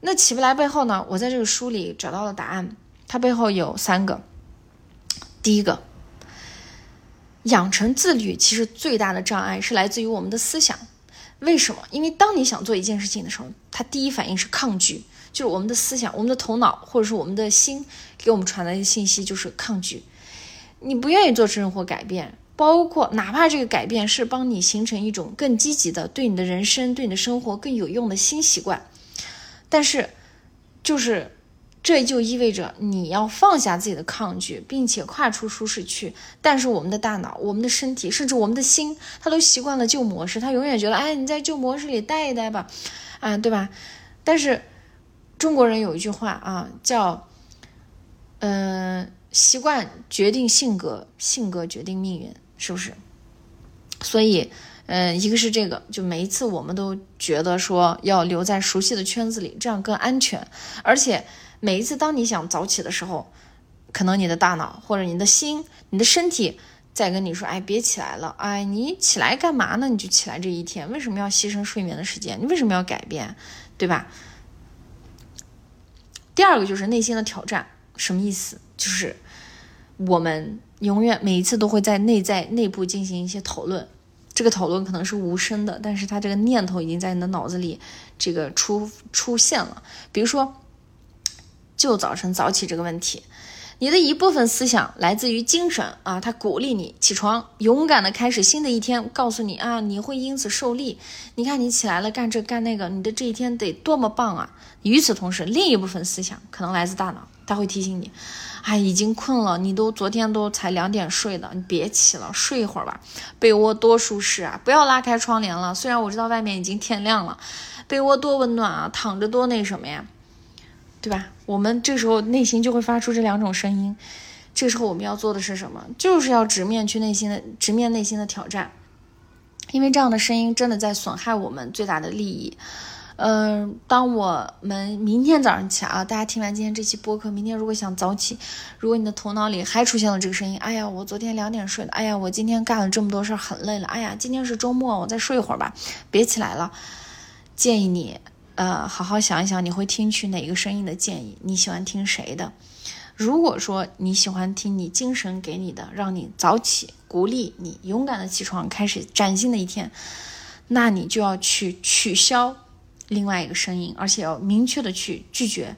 S1: 那起不来背后呢？我在这个书里找到了答案，它背后有三个。第一个，养成自律，其实最大的障碍是来自于我们的思想。为什么？因为当你想做一件事情的时候，它第一反应是抗拒，就是我们的思想、我们的头脑或者是我们的心给我们传来的信息就是抗拒。你不愿意做生活改变，包括哪怕这个改变是帮你形成一种更积极的、对你的人生、对你的生活更有用的新习惯，但是，就是这就意味着你要放下自己的抗拒，并且跨出舒适区。但是我们的大脑、我们的身体，甚至我们的心，它都习惯了旧模式，它永远觉得，哎，你在旧模式里待一待吧，啊，对吧？但是中国人有一句话啊，叫，嗯。习惯决定性格，性格决定命运，是不是？所以，嗯，一个是这个，就每一次我们都觉得说要留在熟悉的圈子里，这样更安全。而且，每一次当你想早起的时候，可能你的大脑或者你的心、你的身体在跟你说：“哎，别起来了，哎，你起来干嘛呢？你就起来这一天，为什么要牺牲睡眠的时间？你为什么要改变？对吧？”第二个就是内心的挑战，什么意思？就是我们永远每一次都会在内在内部进行一些讨论，这个讨论可能是无声的，但是它这个念头已经在你的脑子里这个出出现了。比如说，就早晨早起这个问题，你的一部分思想来自于精神啊，它鼓励你起床，勇敢的开始新的一天，告诉你啊，你会因此受力。你看你起来了，干这干那个，你的这一天得多么棒啊！与此同时，另一部分思想可能来自大脑，他会提醒你。哎，已经困了，你都昨天都才两点睡的，你别起了，睡一会儿吧。被窝多舒适啊，不要拉开窗帘了。虽然我知道外面已经天亮了，被窝多温暖啊，躺着多那什么呀，对吧？我们这时候内心就会发出这两种声音。这时候我们要做的是什么？就是要直面去内心的，直面内心的挑战，因为这样的声音真的在损害我们最大的利益。嗯，当我们明天早上起来啊，大家听完今天这期播客，明天如果想早起，如果你的头脑里还出现了这个声音，哎呀，我昨天两点睡的，哎呀，我今天干了这么多事儿，很累了，哎呀，今天是周末，我再睡一会儿吧，别起来了。建议你，呃，好好想一想，你会听取哪个声音的建议？你喜欢听谁的？如果说你喜欢听你精神给你的，让你早起，鼓励你勇敢的起床，开始崭新的一天，那你就要去取消。另外一个声音，而且要明确的去拒绝，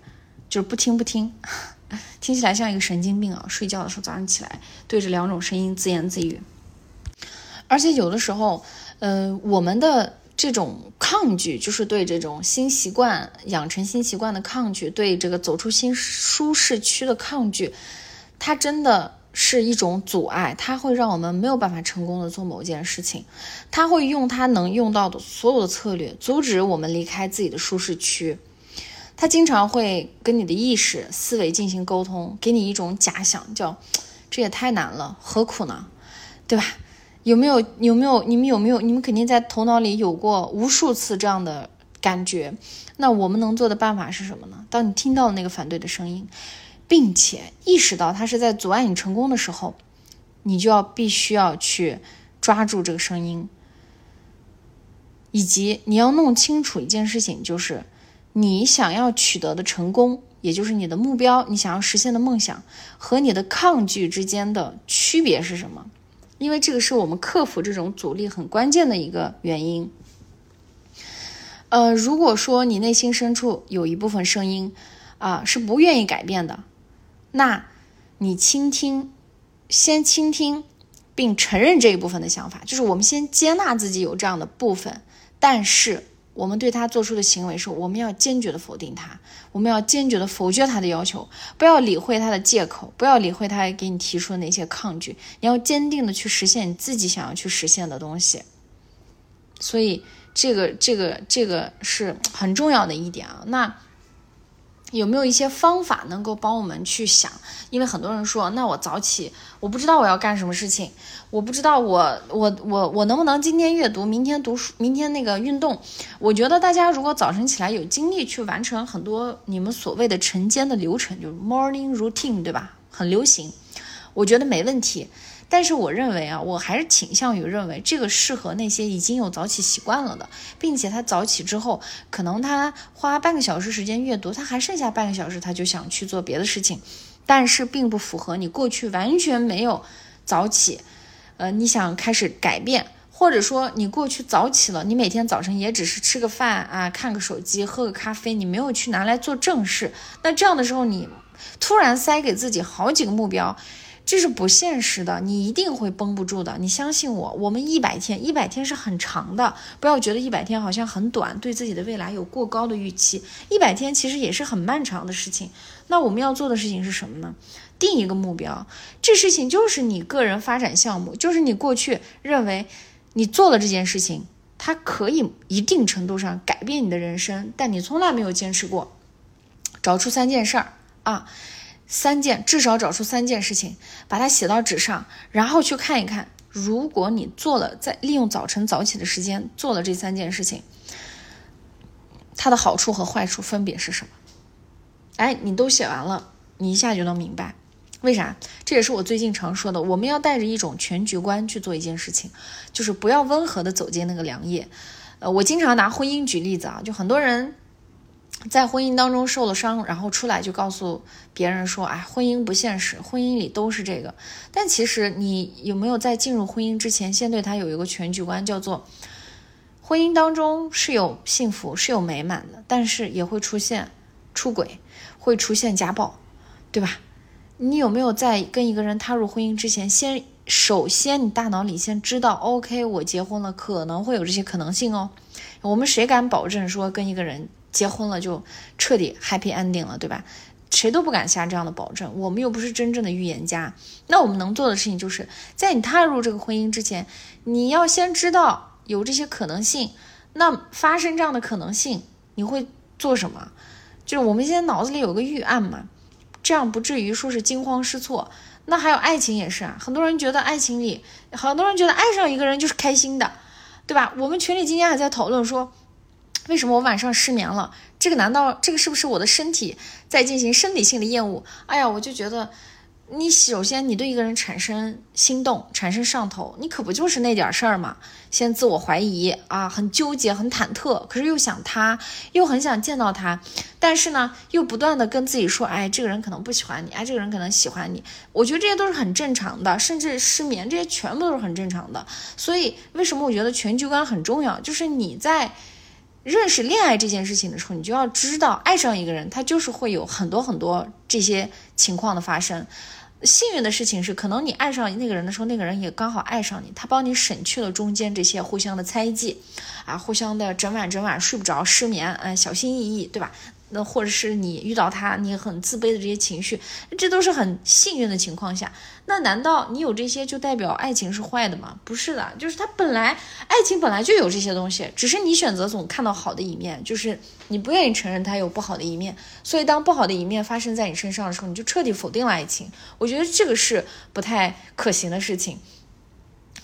S1: 就是不听不听，听起来像一个神经病啊！睡觉的时候早上起来对着两种声音自言自语，而且有的时候，呃，我们的这种抗拒，就是对这种新习惯养成新习惯的抗拒，对这个走出新舒适区的抗拒，它真的。是一种阻碍，它会让我们没有办法成功的做某件事情，它会用它能用到的所有的策略阻止我们离开自己的舒适区。它经常会跟你的意识思维进行沟通，给你一种假想，叫这也太难了，何苦呢？对吧？有没有有没有你们有没有你们肯定在头脑里有过无数次这样的感觉？那我们能做的办法是什么呢？当你听到那个反对的声音。并且意识到它是在阻碍你成功的时候，你就要必须要去抓住这个声音，以及你要弄清楚一件事情，就是你想要取得的成功，也就是你的目标，你想要实现的梦想和你的抗拒之间的区别是什么？因为这个是我们克服这种阻力很关键的一个原因。呃，如果说你内心深处有一部分声音啊是不愿意改变的。那，你倾听，先倾听，并承认这一部分的想法，就是我们先接纳自己有这样的部分，但是我们对他做出的行为是，我们要坚决的否定他，我们要坚决的否决他的要求，不要理会他的借口，不要理会他给你提出的那些抗拒，你要坚定的去实现你自己想要去实现的东西。所以，这个，这个，这个是很重要的一点啊。那。有没有一些方法能够帮我们去想？因为很多人说，那我早起，我不知道我要干什么事情，我不知道我我我我能不能今天阅读，明天读书，明天那个运动。我觉得大家如果早晨起来有精力去完成很多你们所谓的晨间的流程，就是 morning routine，对吧？很流行，我觉得没问题。但是我认为啊，我还是倾向于认为这个适合那些已经有早起习惯了的，并且他早起之后，可能他花半个小时时间阅读，他还剩下半个小时，他就想去做别的事情，但是并不符合你过去完全没有早起，呃，你想开始改变，或者说你过去早起了，你每天早晨也只是吃个饭啊，看个手机，喝个咖啡，你没有去拿来做正事，那这样的时候，你突然塞给自己好几个目标。这是不现实的，你一定会绷不住的。你相信我，我们一百天，一百天是很长的，不要觉得一百天好像很短，对自己的未来有过高的预期。一百天其实也是很漫长的事情。那我们要做的事情是什么呢？定一个目标，这事情就是你个人发展项目，就是你过去认为你做了这件事情，它可以一定程度上改变你的人生，但你从来没有坚持过。找出三件事儿啊。三件，至少找出三件事情，把它写到纸上，然后去看一看。如果你做了，在利用早晨早起的时间做了这三件事情，它的好处和坏处分别是什么？哎，你都写完了，你一下就能明白。为啥？这也是我最近常说的，我们要带着一种全局观去做一件事情，就是不要温和的走进那个凉夜。呃，我经常拿婚姻举例子啊，就很多人。在婚姻当中受了伤，然后出来就告诉别人说：“哎，婚姻不现实，婚姻里都是这个。”但其实你有没有在进入婚姻之前，先对他有一个全局观，叫做婚姻当中是有幸福、是有美满的，但是也会出现出轨，会出现家暴，对吧？你有没有在跟一个人踏入婚姻之前，先首先你大脑里先知道，OK，我结婚了可能会有这些可能性哦。我们谁敢保证说跟一个人？结婚了就彻底 happy ending 了，对吧？谁都不敢下这样的保证，我们又不是真正的预言家。那我们能做的事情就是在你踏入这个婚姻之前，你要先知道有这些可能性。那发生这样的可能性，你会做什么？就是我们现在脑子里有个预案嘛，这样不至于说是惊慌失措。那还有爱情也是啊，很多人觉得爱情里，很多人觉得爱上一个人就是开心的，对吧？我们群里今天还在讨论说。为什么我晚上失眠了？这个难道这个是不是我的身体在进行生理性的厌恶？哎呀，我就觉得。你首先，你对一个人产生心动、产生上头，你可不就是那点事儿吗？先自我怀疑啊，很纠结、很忐忑，可是又想他，又很想见到他，但是呢，又不断的跟自己说，哎，这个人可能不喜欢你，哎，这个人可能喜欢你。我觉得这些都是很正常的，甚至失眠，这些全部都是很正常的。所以，为什么我觉得全局观很重要？就是你在认识恋爱这件事情的时候，你就要知道，爱上一个人，他就是会有很多很多这些情况的发生。幸运的事情是，可能你爱上那个人的时候，那个人也刚好爱上你，他帮你省去了中间这些互相的猜忌，啊，互相的整晚整晚睡不着、失眠，嗯，小心翼翼，对吧？那或者是你遇到他，你很自卑的这些情绪，这都是很幸运的情况下。那难道你有这些就代表爱情是坏的吗？不是的，就是他本来爱情本来就有这些东西，只是你选择总看到好的一面，就是你不愿意承认他有不好的一面。所以当不好的一面发生在你身上的时候，你就彻底否定了爱情。我觉得这个是不太可行的事情。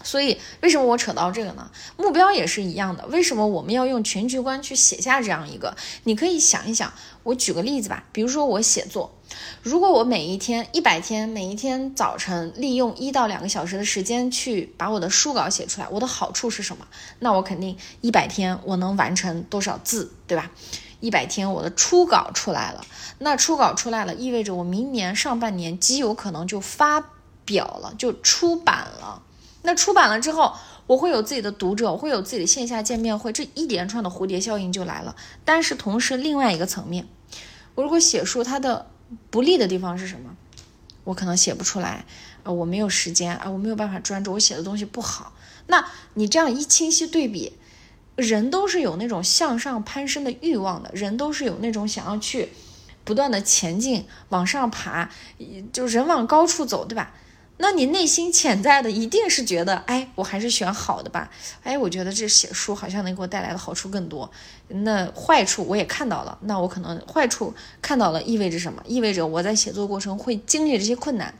S1: 所以，为什么我扯到这个呢？目标也是一样的。为什么我们要用全局观去写下这样一个？你可以想一想。我举个例子吧，比如说我写作，如果我每一天一百天，每一天早晨利用一到两个小时的时间去把我的书稿写出来，我的好处是什么？那我肯定一百天我能完成多少字，对吧？一百天我的初稿出来了，那初稿出来了，意味着我明年上半年极有可能就发表了，就出版了。那出版了之后，我会有自己的读者，我会有自己的线下见面会，这一连串的蝴蝶效应就来了。但是同时，另外一个层面，我如果写书，它的不利的地方是什么？我可能写不出来，呃，我没有时间啊，我没有办法专注，我写的东西不好。那你这样一清晰对比，人都是有那种向上攀升的欲望的，人都是有那种想要去不断的前进、往上爬，就人往高处走，对吧？那你内心潜在的一定是觉得，哎，我还是选好的吧。哎，我觉得这写书好像能给我带来的好处更多。那坏处我也看到了，那我可能坏处看到了，意味着什么？意味着我在写作过程会经历这些困难。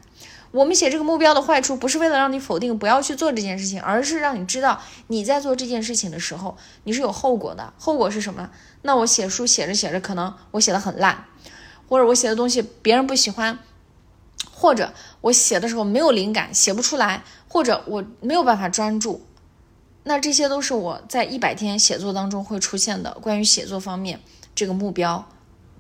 S1: 我们写这个目标的坏处，不是为了让你否定不要去做这件事情，而是让你知道你在做这件事情的时候，你是有后果的。后果是什么？那我写书写着写着，可能我写的很烂，或者我写的东西别人不喜欢。或者我写的时候没有灵感，写不出来，或者我没有办法专注，那这些都是我在一百天写作当中会出现的关于写作方面这个目标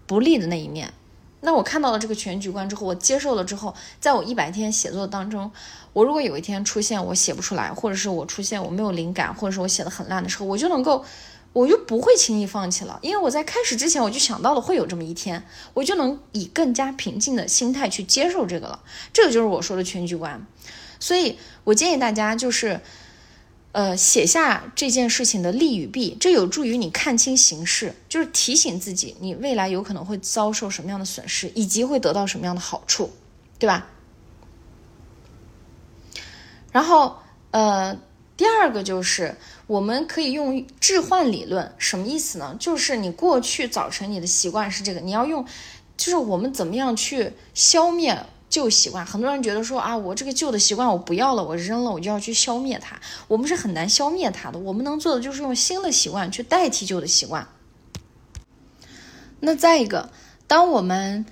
S1: 不利的那一面。那我看到了这个全局观之后，我接受了之后，在我一百天写作当中，我如果有一天出现我写不出来，或者是我出现我没有灵感，或者是我写的很烂的时候，我就能够。我就不会轻易放弃了，因为我在开始之前我就想到了会有这么一天，我就能以更加平静的心态去接受这个了。这个就是我说的全局观。所以我建议大家就是，呃，写下这件事情的利与弊，这有助于你看清形势，就是提醒自己你未来有可能会遭受什么样的损失，以及会得到什么样的好处，对吧？然后，呃。第二个就是我们可以用置换理论，什么意思呢？就是你过去早晨你的习惯是这个，你要用，就是我们怎么样去消灭旧习惯？很多人觉得说啊，我这个旧的习惯我不要了，我扔了，我就要去消灭它。我们是很难消灭它的，我们能做的就是用新的习惯去代替旧的习惯。那再一个，当我们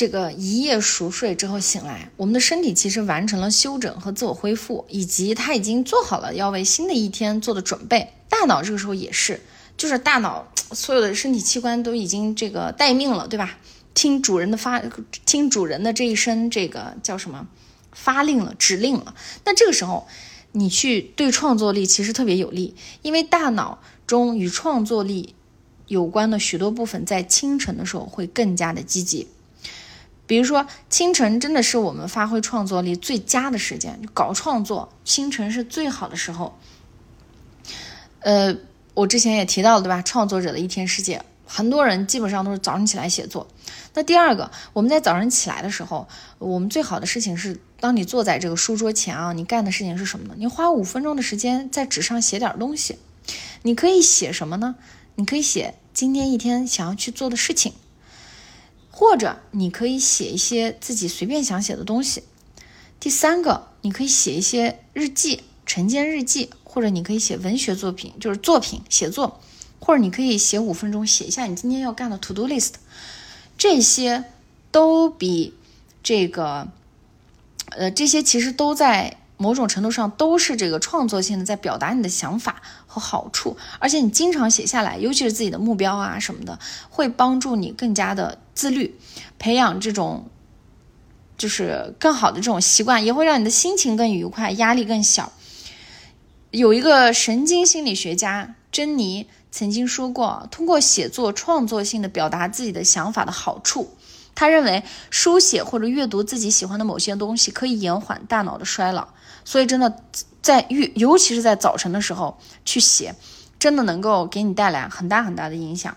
S1: 这个一夜熟睡之后醒来，我们的身体其实完成了休整和自我恢复，以及他已经做好了要为新的一天做的准备。大脑这个时候也是，就是大脑所有的身体器官都已经这个待命了，对吧？听主人的发，听主人的这一声这个叫什么发令了，指令了。那这个时候，你去对创作力其实特别有利，因为大脑中与创作力有关的许多部分在清晨的时候会更加的积极。比如说，清晨真的是我们发挥创作力最佳的时间，搞创作，清晨是最好的时候。呃，我之前也提到了，对吧？创作者的一天世界，很多人基本上都是早上起来写作。那第二个，我们在早上起来的时候，我们最好的事情是，当你坐在这个书桌前啊，你干的事情是什么呢？你花五分钟的时间在纸上写点东西。你可以写什么呢？你可以写今天一天想要去做的事情。或者你可以写一些自己随便想写的东西。第三个，你可以写一些日记、晨间日记，或者你可以写文学作品，就是作品写作。或者你可以写五分钟，写一下你今天要干的 to do list，这些都比这个，呃，这些其实都在某种程度上都是这个创作性的，在表达你的想法和好处。而且你经常写下来，尤其是自己的目标啊什么的，会帮助你更加的自律，培养这种就是更好的这种习惯，也会让你的心情更愉快，压力更小。有一个神经心理学家珍妮。曾经说过，通过写作创作性的表达自己的想法的好处。他认为，书写或者阅读自己喜欢的某些东西可以延缓大脑的衰老。所以，真的在尤尤其是在早晨的时候去写，真的能够给你带来很大很大的影响。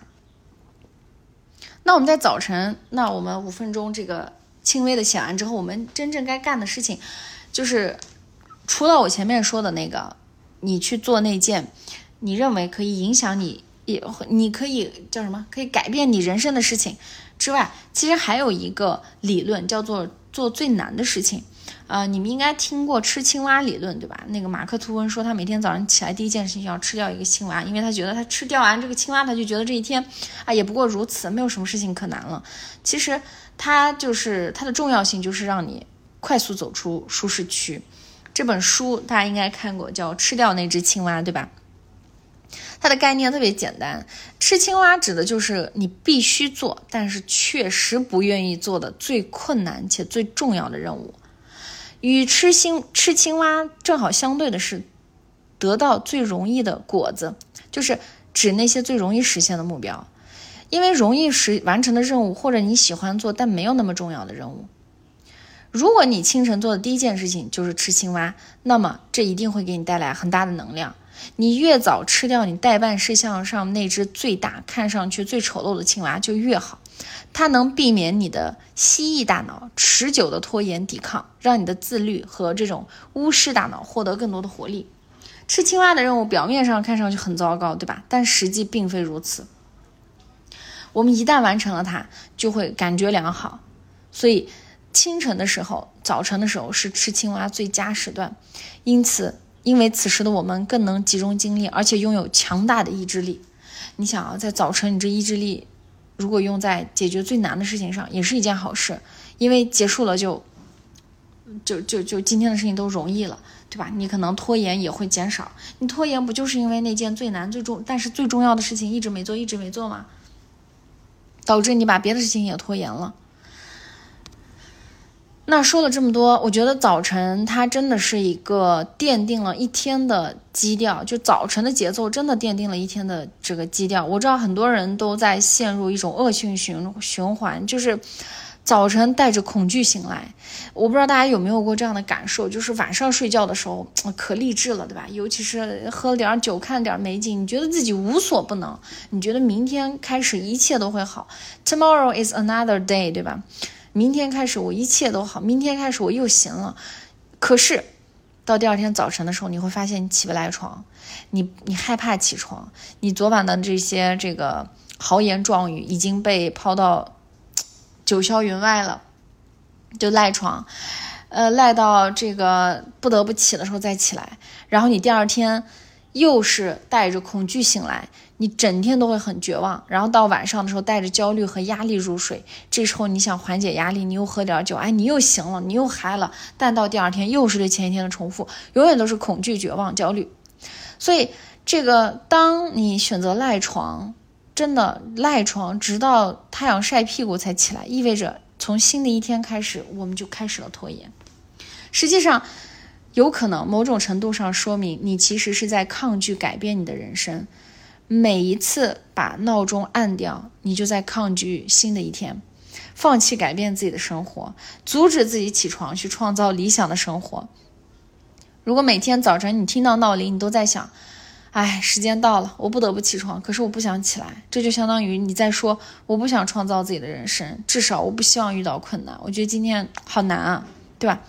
S1: 那我们在早晨，那我们五分钟这个轻微的写完之后，我们真正该干的事情，就是除了我前面说的那个，你去做那件。你认为可以影响你，也你可以叫什么？可以改变你人生的事情之外，其实还有一个理论叫做做最难的事情。呃，你们应该听过吃青蛙理论，对吧？那个马克吐温说，他每天早上起来第一件事情要吃掉一个青蛙，因为他觉得他吃掉完这个青蛙，他就觉得这一天啊也不过如此，没有什么事情可难了。其实他就是它的重要性，就是让你快速走出舒适区。这本书大家应该看过，叫《吃掉那只青蛙》，对吧？它的概念特别简单，吃青蛙指的就是你必须做，但是确实不愿意做的最困难且最重要的任务。与吃青吃青蛙正好相对的是，得到最容易的果子，就是指那些最容易实现的目标。因为容易实完成的任务，或者你喜欢做但没有那么重要的任务。如果你清晨做的第一件事情就是吃青蛙，那么这一定会给你带来很大的能量。你越早吃掉你代办事项上那只最大、看上去最丑陋的青蛙就越好，它能避免你的蜥蜴大脑持久的拖延抵抗，让你的自律和这种巫师大脑获得更多的活力。吃青蛙的任务表面上看上去很糟糕，对吧？但实际并非如此。我们一旦完成了它，就会感觉良好。所以清晨的时候、早晨的时候是吃青蛙最佳时段，因此。因为此时的我们更能集中精力，而且拥有强大的意志力。你想啊，在早晨，你这意志力如果用在解决最难的事情上，也是一件好事。因为结束了就，就就就今天的事情都容易了，对吧？你可能拖延也会减少。你拖延不就是因为那件最难、最重，但是最重要的事情一直没做，一直没做吗？导致你把别的事情也拖延了。那说了这么多，我觉得早晨它真的是一个奠定了一天的基调，就早晨的节奏真的奠定了一天的这个基调。我知道很多人都在陷入一种恶性循循环，就是早晨带着恐惧醒来。我不知道大家有没有过这样的感受，就是晚上睡觉的时候可励志了，对吧？尤其是喝了点酒，看点美景，你觉得自己无所不能，你觉得明天开始一切都会好，Tomorrow is another day，对吧？明天开始我一切都好，明天开始我又行了。可是到第二天早晨的时候，你会发现你起不来床，你你害怕起床，你昨晚的这些这个豪言壮语已经被抛到九霄云外了，就赖床，呃，赖到这个不得不起的时候再起来，然后你第二天又是带着恐惧醒来。你整天都会很绝望，然后到晚上的时候带着焦虑和压力入睡。这时候你想缓解压力，你又喝点酒，哎，你又行了，你又嗨了。但到第二天又是对前一天的重复，永远都是恐惧、绝望、焦虑。所以，这个当你选择赖床，真的赖床，直到太阳晒屁股才起来，意味着从新的一天开始，我们就开始了拖延。实际上，有可能某种程度上说明你其实是在抗拒改变你的人生。每一次把闹钟按掉，你就在抗拒新的一天，放弃改变自己的生活，阻止自己起床去创造理想的生活。如果每天早晨你听到闹铃，你都在想：“哎，时间到了，我不得不起床。”可是我不想起来，这就相当于你在说：“我不想创造自己的人生，至少我不希望遇到困难。”我觉得今天好难啊，对吧？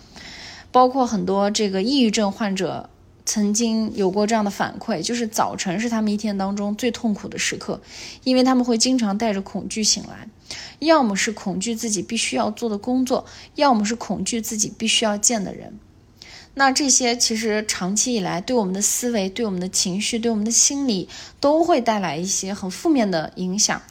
S1: 包括很多这个抑郁症患者。曾经有过这样的反馈，就是早晨是他们一天当中最痛苦的时刻，因为他们会经常带着恐惧醒来，要么是恐惧自己必须要做的工作，要么是恐惧自己必须要见的人。那这些其实长期以来对我们的思维、对我们的情绪、对我们的心理都会带来一些很负面的影响。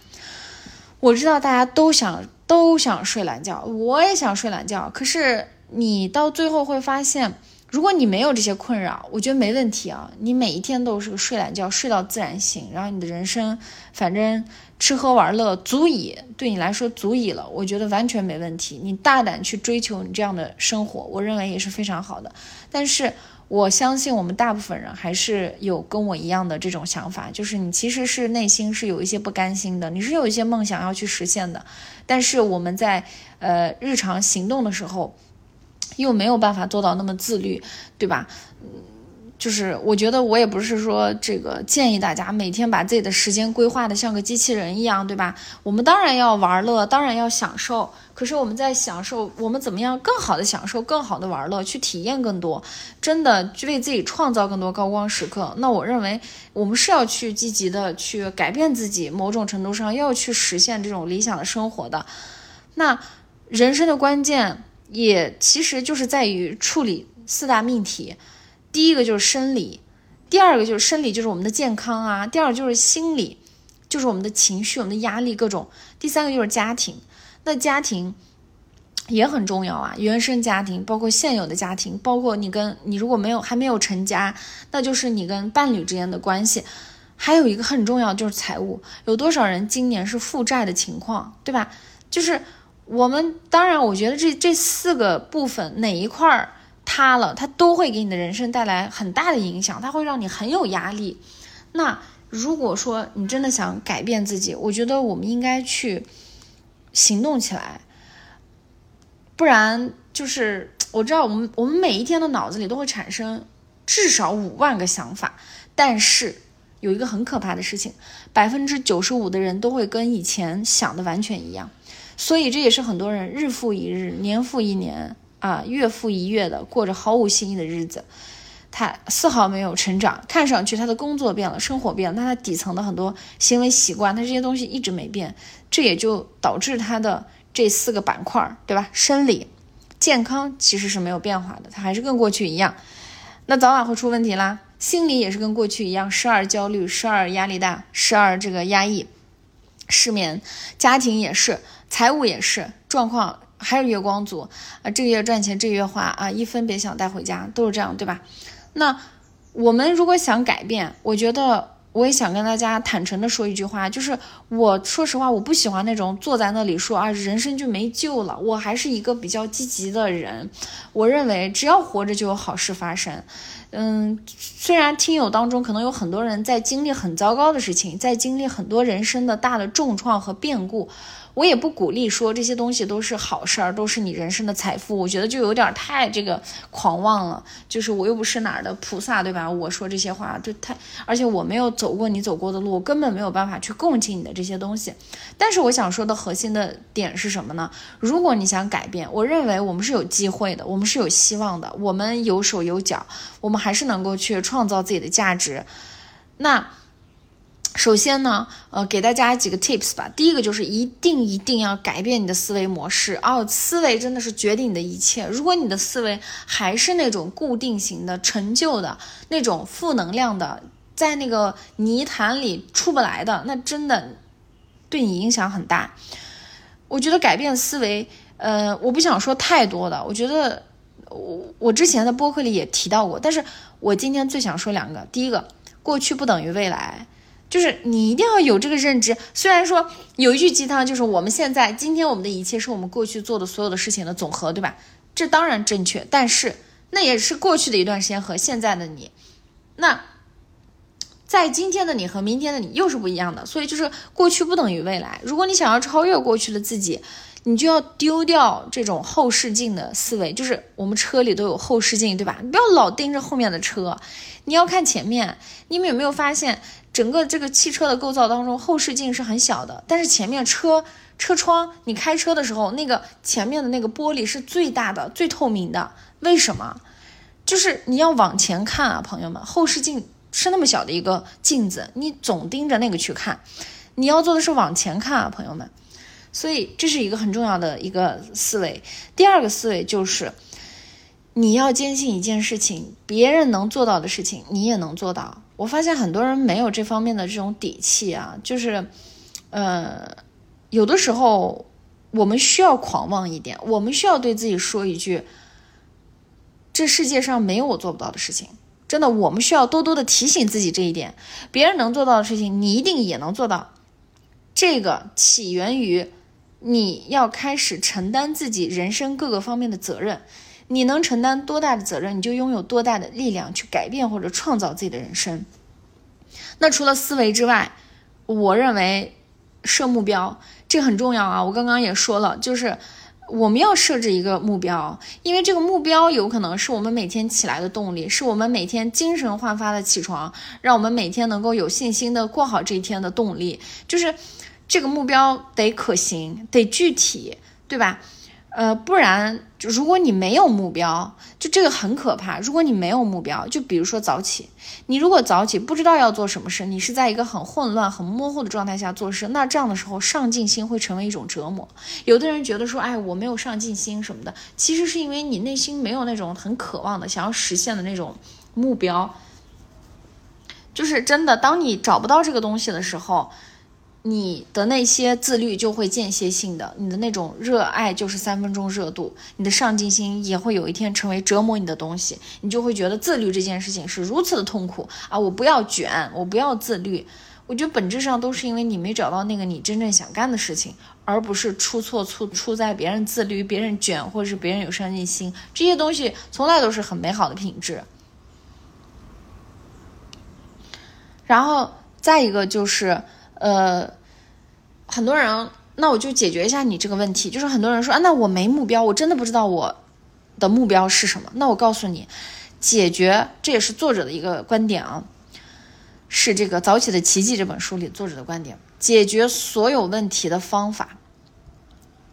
S1: 我知道大家都想都想睡懒觉，我也想睡懒觉，可是你到最后会发现。如果你没有这些困扰，我觉得没问题啊。你每一天都是个睡懒觉，睡到自然醒，然后你的人生反正吃喝玩乐足以对你来说足以了，我觉得完全没问题。你大胆去追求你这样的生活，我认为也是非常好的。但是我相信我们大部分人还是有跟我一样的这种想法，就是你其实是内心是有一些不甘心的，你是有一些梦想要去实现的，但是我们在呃日常行动的时候。又没有办法做到那么自律，对吧？嗯，就是我觉得我也不是说这个建议大家每天把自己的时间规划的像个机器人一样，对吧？我们当然要玩乐，当然要享受。可是我们在享受，我们怎么样更好的享受，更好的玩乐，去体验更多，真的为自己创造更多高光时刻。那我认为我们是要去积极的去改变自己，某种程度上要去实现这种理想的生活的。那人生的关键。也其实就是在于处理四大命题，第一个就是生理，第二个就是生理，就是我们的健康啊；第二个就是心理，就是我们的情绪、我们的压力各种；第三个就是家庭，那家庭也很重要啊，原生家庭，包括现有的家庭，包括你跟你如果没有还没有成家，那就是你跟伴侣之间的关系，还有一个很重要就是财务，有多少人今年是负债的情况，对吧？就是。我们当然，我觉得这这四个部分哪一块儿塌了，它都会给你的人生带来很大的影响，它会让你很有压力。那如果说你真的想改变自己，我觉得我们应该去行动起来，不然就是我知道我们我们每一天的脑子里都会产生至少五万个想法，但是有一个很可怕的事情，百分之九十五的人都会跟以前想的完全一样。所以这也是很多人日复一日、年复一年啊、月复一月的过着毫无新意的日子，他丝毫没有成长。看上去他的工作变了，生活变了，但他底层的很多行为习惯，他这些东西一直没变。这也就导致他的这四个板块，对吧？生理、健康其实是没有变化的，他还是跟过去一样。那早晚会出问题啦。心理也是跟过去一样，时而焦虑，时而压力大，时而这个压抑、失眠。家庭也是。财务也是状况，还是月光族啊？这个月赚钱，这个月花啊，一分别想带回家，都是这样，对吧？那我们如果想改变，我觉得我也想跟大家坦诚的说一句话，就是我说实话，我不喜欢那种坐在那里说啊，人生就没救了。我还是一个比较积极的人，我认为只要活着就有好事发生。嗯，虽然听友当中可能有很多人在经历很糟糕的事情，在经历很多人生的大的重创和变故。我也不鼓励说这些东西都是好事儿，都是你人生的财富。我觉得就有点太这个狂妄了。就是我又不是哪儿的菩萨，对吧？我说这些话就太，而且我没有走过你走过的路，根本没有办法去共情你的这些东西。但是我想说的核心的点是什么呢？如果你想改变，我认为我们是有机会的，我们是有希望的，我们有手有脚，我们还是能够去创造自己的价值。那。首先呢，呃，给大家几个 tips 吧。第一个就是一定一定要改变你的思维模式哦，思维真的是决定你的一切。如果你的思维还是那种固定型的、陈旧的那种负能量的，在那个泥潭里出不来的，那真的对你影响很大。我觉得改变思维，呃，我不想说太多的。我觉得我我之前的播客里也提到过，但是我今天最想说两个。第一个，过去不等于未来。就是你一定要有这个认知。虽然说有一句鸡汤，就是我们现在今天我们的一切是我们过去做的所有的事情的总和，对吧？这当然正确，但是那也是过去的一段时间和现在的你。那在今天的你和明天的你又是不一样的。所以就是过去不等于未来。如果你想要超越过去的自己，你就要丢掉这种后视镜的思维。就是我们车里都有后视镜，对吧？你不要老盯着后面的车，你要看前面。你们有没有发现？整个这个汽车的构造当中，后视镜是很小的，但是前面车车窗，你开车的时候，那个前面的那个玻璃是最大的、最透明的。为什么？就是你要往前看啊，朋友们，后视镜是那么小的一个镜子，你总盯着那个去看，你要做的是往前看啊，朋友们。所以这是一个很重要的一个思维。第二个思维就是。你要坚信一件事情，别人能做到的事情，你也能做到。我发现很多人没有这方面的这种底气啊，就是，呃，有的时候我们需要狂妄一点，我们需要对自己说一句：这世界上没有我做不到的事情。真的，我们需要多多的提醒自己这一点。别人能做到的事情，你一定也能做到。这个起源于你要开始承担自己人生各个方面的责任。你能承担多大的责任，你就拥有多大的力量去改变或者创造自己的人生。那除了思维之外，我认为设目标这很重要啊。我刚刚也说了，就是我们要设置一个目标，因为这个目标有可能是我们每天起来的动力，是我们每天精神焕发的起床，让我们每天能够有信心的过好这一天的动力。就是这个目标得可行，得具体，对吧？呃，不然就，如果你没有目标，就这个很可怕。如果你没有目标，就比如说早起，你如果早起不知道要做什么事，你是在一个很混乱、很模糊的状态下做事，那这样的时候上进心会成为一种折磨。有的人觉得说，哎，我没有上进心什么的，其实是因为你内心没有那种很渴望的、想要实现的那种目标。就是真的，当你找不到这个东西的时候。你的那些自律就会间歇性的，你的那种热爱就是三分钟热度，你的上进心也会有一天成为折磨你的东西，你就会觉得自律这件事情是如此的痛苦啊！我不要卷，我不要自律。我觉得本质上都是因为你没找到那个你真正想干的事情，而不是出错出出在别人自律、别人卷，或者是别人有上进心，这些东西从来都是很美好的品质。然后再一个就是。呃，很多人，那我就解决一下你这个问题。就是很多人说啊，那我没目标，我真的不知道我的目标是什么。那我告诉你，解决这也是作者的一个观点啊，是这个《早起的奇迹》这本书里作者的观点。解决所有问题的方法，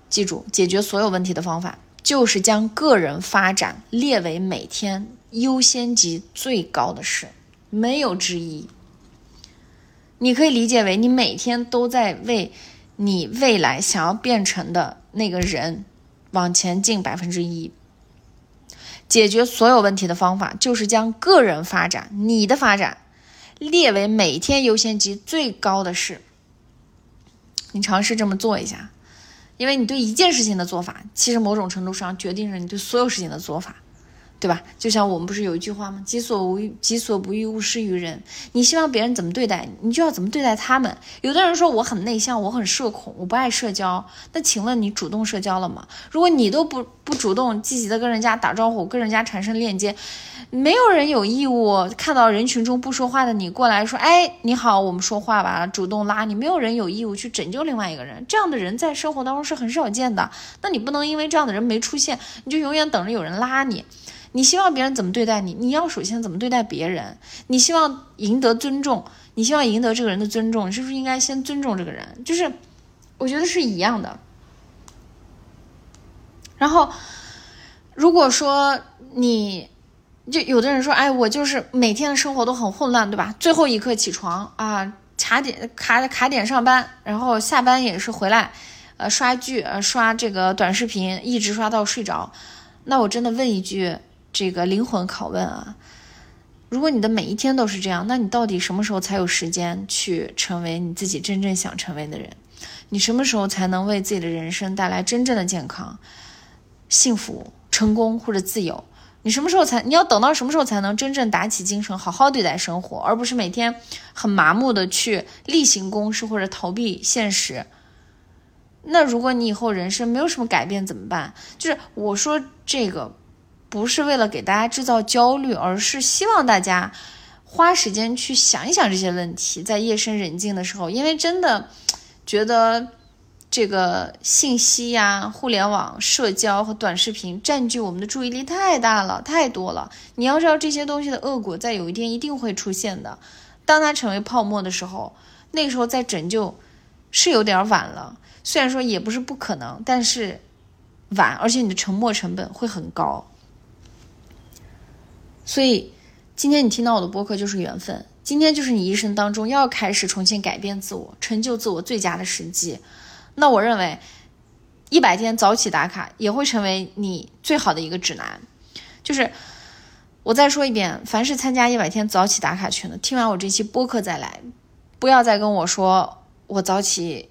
S1: 记住，解决所有问题的方法就是将个人发展列为每天优先级最高的事，没有之一。你可以理解为，你每天都在为你未来想要变成的那个人往前进百分之一。解决所有问题的方法，就是将个人发展、你的发展列为每天优先级最高的事。你尝试这么做一下，因为你对一件事情的做法，其实某种程度上决定着你对所有事情的做法。对吧？就像我们不是有一句话吗？己所无欲，己所不欲，勿施于人。你希望别人怎么对待你，就要怎么对待他们。有的人说我很内向，我很社恐，我不爱社交。那请问你主动社交了吗？如果你都不不主动积极的跟人家打招呼，跟人家产生链接，没有人有义务看到人群中不说话的你过来说，哎，你好，我们说话吧，主动拉你。没有人有义务去拯救另外一个人，这样的人在生活当中是很少见的。那你不能因为这样的人没出现，你就永远等着有人拉你。你希望别人怎么对待你？你要首先怎么对待别人？你希望赢得尊重，你希望赢得这个人的尊重，你是不是应该先尊重这个人？就是，我觉得是一样的。然后，如果说你，就有的人说，哎，我就是每天的生活都很混乱，对吧？最后一刻起床啊，卡点卡卡点上班，然后下班也是回来，呃，刷剧，呃，刷这个短视频，一直刷到睡着。那我真的问一句。这个灵魂拷问啊！如果你的每一天都是这样，那你到底什么时候才有时间去成为你自己真正想成为的人？你什么时候才能为自己的人生带来真正的健康、幸福、成功或者自由？你什么时候才？你要等到什么时候才能真正打起精神，好好对待生活，而不是每天很麻木的去例行公事或者逃避现实？那如果你以后人生没有什么改变怎么办？就是我说这个。不是为了给大家制造焦虑，而是希望大家花时间去想一想这些问题，在夜深人静的时候，因为真的觉得这个信息呀、互联网、社交和短视频占据我们的注意力太大了、太多了。你要知道这些东西的恶果，在有一天一定会出现的。当它成为泡沫的时候，那个时候再拯救是有点晚了。虽然说也不是不可能，但是晚，而且你的沉没成本会很高。所以，今天你听到我的播客就是缘分。今天就是你一生当中要开始重新改变自我、成就自我最佳的时机。那我认为，一百天早起打卡也会成为你最好的一个指南。就是我再说一遍，凡是参加一百天早起打卡群的，听完我这期播客再来，不要再跟我说我早起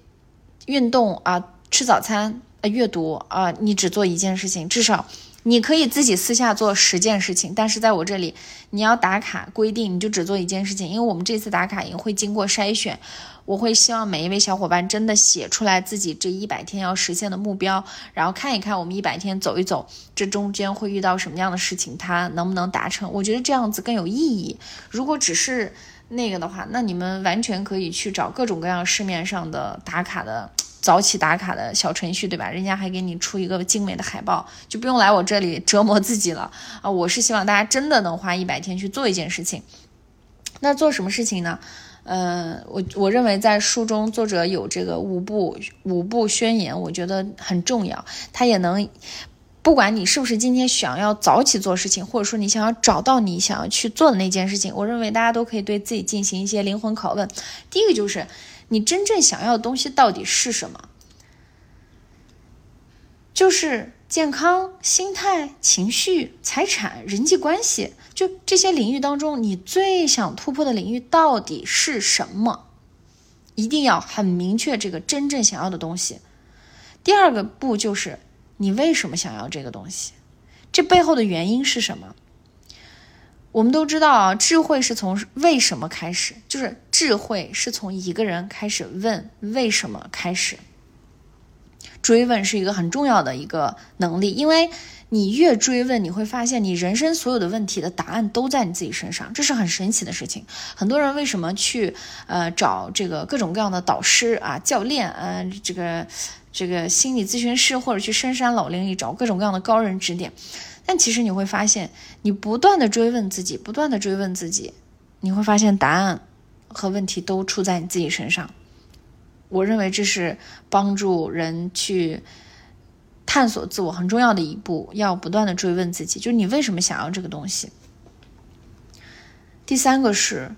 S1: 运动啊，吃早餐啊，阅读啊，你只做一件事情，至少。你可以自己私下做十件事情，但是在我这里，你要打卡规定，你就只做一件事情。因为我们这次打卡营会经过筛选，我会希望每一位小伙伴真的写出来自己这一百天要实现的目标，然后看一看我们一百天走一走，这中间会遇到什么样的事情，它能不能达成？我觉得这样子更有意义。如果只是那个的话，那你们完全可以去找各种各样市面上的打卡的。早起打卡的小程序，对吧？人家还给你出一个精美的海报，就不用来我这里折磨自己了啊！我是希望大家真的能花一百天去做一件事情。那做什么事情呢？呃，我我认为在书中作者有这个五步五步宣言，我觉得很重要。他也能，不管你是不是今天想要早起做事情，或者说你想要找到你想要去做的那件事情，我认为大家都可以对自己进行一些灵魂拷问。第一个就是。你真正想要的东西到底是什么？就是健康、心态、情绪、财产、人际关系，就这些领域当中，你最想突破的领域到底是什么？一定要很明确这个真正想要的东西。第二个步就是你为什么想要这个东西？这背后的原因是什么？我们都知道啊，智慧是从为什么开始，就是智慧是从一个人开始问为什么开始。追问是一个很重要的一个能力，因为你越追问，你会发现你人生所有的问题的答案都在你自己身上，这是很神奇的事情。很多人为什么去呃找这个各种各样的导师啊、教练啊、这个这个心理咨询师，或者去深山老林里找各种各样的高人指点？但其实你会发现，你不断的追问自己，不断的追问自己，你会发现答案和问题都出在你自己身上。我认为这是帮助人去探索自我很重要的一步，要不断的追问自己，就是你为什么想要这个东西。第三个是